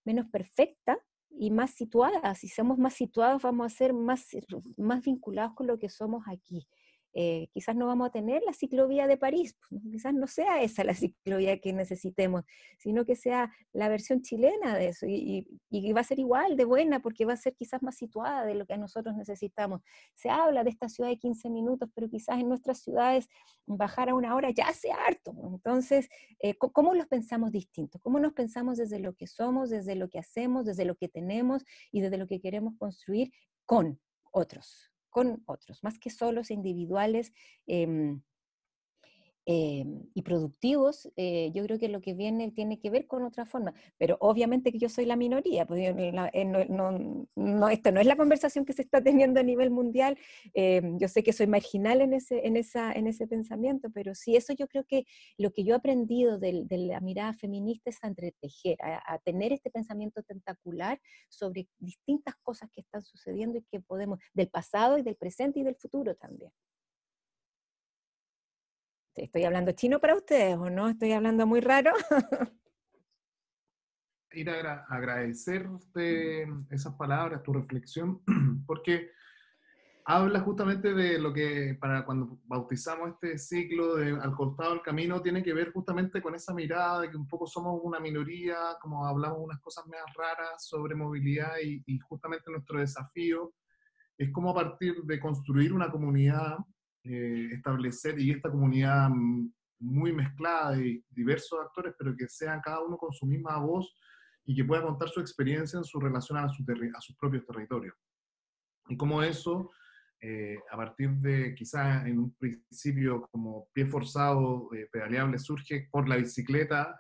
menos perfecta, y más situadas. Si somos más situados, vamos a ser más, más vinculados con lo que somos aquí. Eh, quizás no vamos a tener la ciclovía de París, quizás no sea esa la ciclovía que necesitemos, sino que sea la versión chilena de eso y, va a ser igual de buena porque va a ser quizás más situada de lo que nosotros necesitamos. Se habla de esta ciudad de 15 minutos, pero quizás en nuestras ciudades bajar a una hora ya sea harto. Entonces, eh, ¿cómo los pensamos distintos? ¿Cómo nos pensamos desde lo que somos, desde lo que hacemos, desde lo que tenemos y desde lo que queremos construir con otros? Con otros, más que solos individuales. Em, em, y productivos, eh, yo creo que lo que viene tiene que ver con otra forma. Pero obviamente que yo soy la minoría, pues eh, no, esto no es la conversación que se está teniendo a nivel mundial. Em, yo sé que soy marginal en ese, en, esa, en ese pensamiento, pero sí, eso yo creo que lo que yo he aprendido de, la mirada feminista es a entretejer, a, tener este pensamiento tentacular sobre distintas cosas que están sucediendo y que podemos, del pasado y del presente y del futuro también. ¿Estoy hablando chino para ustedes o no? ¿Estoy hablando muy raro? Ir a agradecerte esas palabras, tu reflexión, porque habla justamente de lo que para cuando bautizamos este ciclo de al costado del camino tiene que ver justamente con esa mirada de que un poco somos una minoría, como hablamos unas cosas más raras sobre movilidad y, y justamente nuestro desafío es como a partir de construir una comunidad eh, establecer, y esta comunidad muy mezclada de diversos actores, pero que sean cada uno con su misma voz y que pueda contar su experiencia en su relación a, su a sus propios territorios. Y como eso, eh, a partir de quizás en un principio como pie forzado eh, pedaleable, surge por la bicicleta,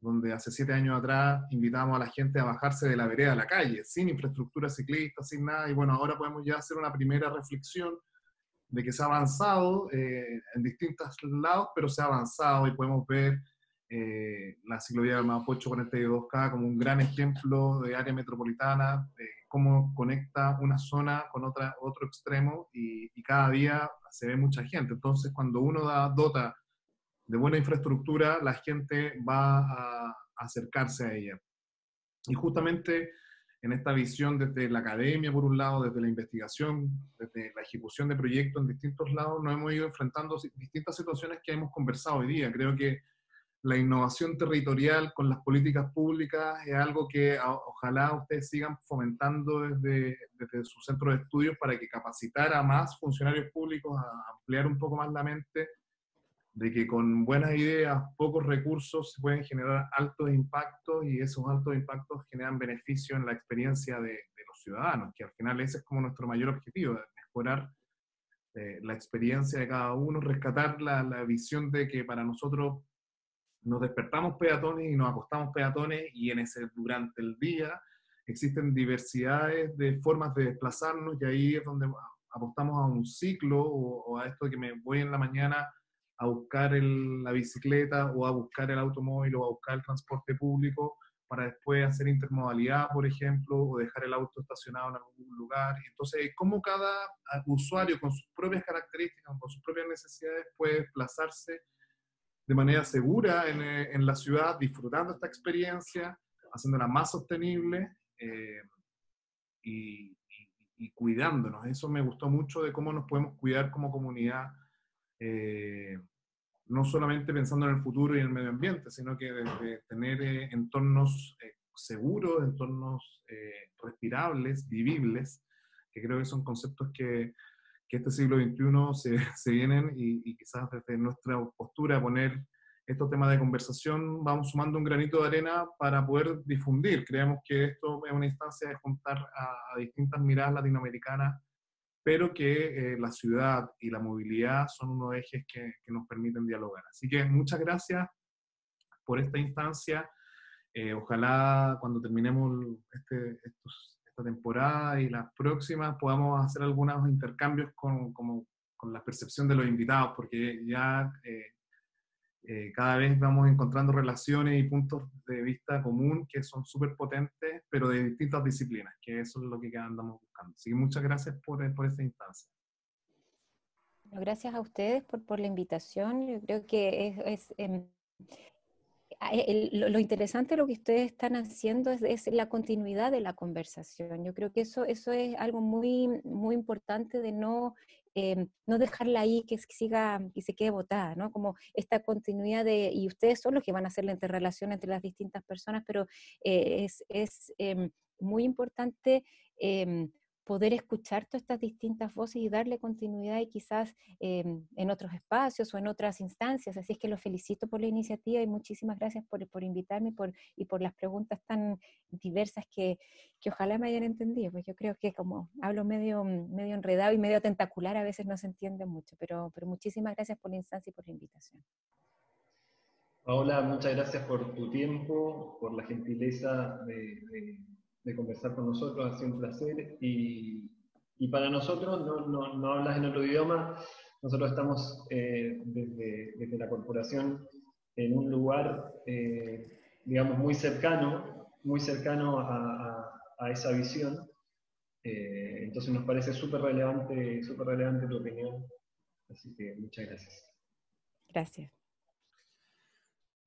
donde hace siete años atrás invitamos a la gente a bajarse de la vereda a la calle, sin infraestructura ciclista, sin nada, y bueno, ahora podemos ya hacer una primera reflexión de que se ha avanzado eh, en distintos lados, pero se ha avanzado y podemos ver eh, la ciclovía del Mapocho 42K como un gran ejemplo de área metropolitana, de cómo conecta una zona con otra, otro extremo y, cada día se ve mucha gente. Entonces, cuando uno da, dota de buena infraestructura, la gente va a acercarse a ella. Y justamente en esta visión desde la academia, por un lado, desde la investigación, desde la ejecución de proyectos en distintos lados, nos hemos ido enfrentando distintas situaciones que hemos conversado hoy día. Creo que la innovación territorial con las políticas públicas es algo que ojalá ustedes sigan fomentando desde, desde su centro de estudios para que capacitar a más funcionarios públicos, a ampliar un poco más la mente de que con buenas ideas, pocos recursos, se pueden generar altos impactos y esos altos impactos generan beneficio en la experiencia de, los ciudadanos, que al final ese es como nuestro mayor objetivo, mejorar eh, la experiencia de cada uno, rescatar la, la, visión de que para nosotros nos despertamos peatones y nos acostamos peatones y en ese, durante el día existen diversidades de formas de desplazarnos y ahí es donde apostamos a un ciclo o, o a esto de que me voy en la mañana a buscar la bicicleta o a buscar el automóvil o a buscar el transporte público para después hacer intermodalidad, por ejemplo, o dejar el auto estacionado en algún lugar. Entonces, cómo cada usuario con sus propias características, con sus propias necesidades, puede desplazarse de manera segura en, eh, en la ciudad, disfrutando esta experiencia, haciéndola más sostenible eh, y, y, cuidándonos. Eso me gustó mucho de cómo nos podemos cuidar como comunidad eh, no solamente pensando en el futuro y en el medio ambiente, sino que de, tener eh, entornos eh, seguros, entornos respirables, vivibles, que creo que son conceptos que, que este siglo XXI se, se vienen y, y, quizás desde nuestra postura poner estos temas de conversación vamos sumando un granito de arena para poder difundir. Creemos que esto es una instancia de juntar a, a distintas miradas latinoamericanas pero que eh, la ciudad y la movilidad son unos ejes que, nos permiten dialogar. Así que muchas gracias por esta instancia. Eh, ojalá cuando terminemos este, esta temporada y las próximas podamos hacer algunos intercambios con, con la percepción de los invitados, porque ya eh, eh, cada vez vamos encontrando relaciones y puntos de vista común que son súper potentes, pero de distintas disciplinas, que eso es lo que andamos buscando. Así que muchas gracias por, eh, por esta instancia. Gracias a ustedes por, por la invitación. Yo creo que es, es em, lo, interesante de lo que ustedes están haciendo es, la continuidad de la conversación. Yo creo que eso, eso es algo muy, muy importante de no, em, no dejarla ahí que siga y se quede botada, ¿no? Como esta continuidad de, y ustedes son los que van a hacer la interrelación entre las distintas personas, pero eh, es, es em, muy importante em, poder escuchar todas estas distintas voces y darle continuidad y quizás em, en otros espacios o en otras instancias. Así es que los felicito por la iniciativa y muchísimas gracias por, por invitarme por, y por las preguntas tan diversas que, que, ojalá me hayan entendido. Pues yo creo que como hablo medio, medio enredado y medio tentacular, a veces no se entiende mucho, pero, pero muchísimas gracias por la instancia y por la invitación. Paola, muchas gracias por tu tiempo, por la gentileza de de conversar con nosotros, ha sido un placer. Y, y para nosotros, no, no, no, hablas en otro idioma, nosotros estamos eh, desde, desde, la corporación en un lugar, eh, digamos, muy cercano, muy cercano a, a, esa visión. Eh, entonces nos parece súper relevante, súper relevante tu opinión. Así que muchas gracias. Gracias.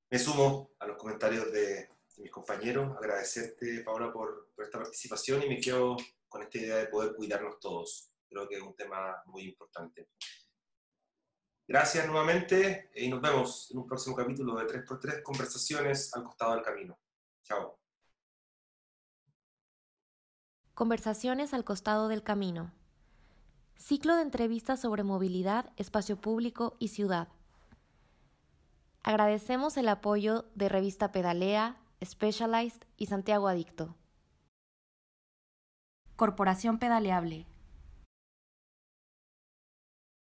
Me sumo a los comentarios de, mis compañeros, agradecerte, Paola, por, por, esta participación y me quedo con esta idea de poder cuidarnos todos. Creo que es un tema muy importante. Gracias nuevamente y nos vemos en un próximo capítulo de 3x3 Conversaciones al costado del camino. Chao. Conversaciones al costado del camino. Ciclo de entrevistas sobre movilidad, espacio público y ciudad. Agradecemos el apoyo de Revista Pedalea, Specialized y Santiago Adicto. Corporación Pedaleable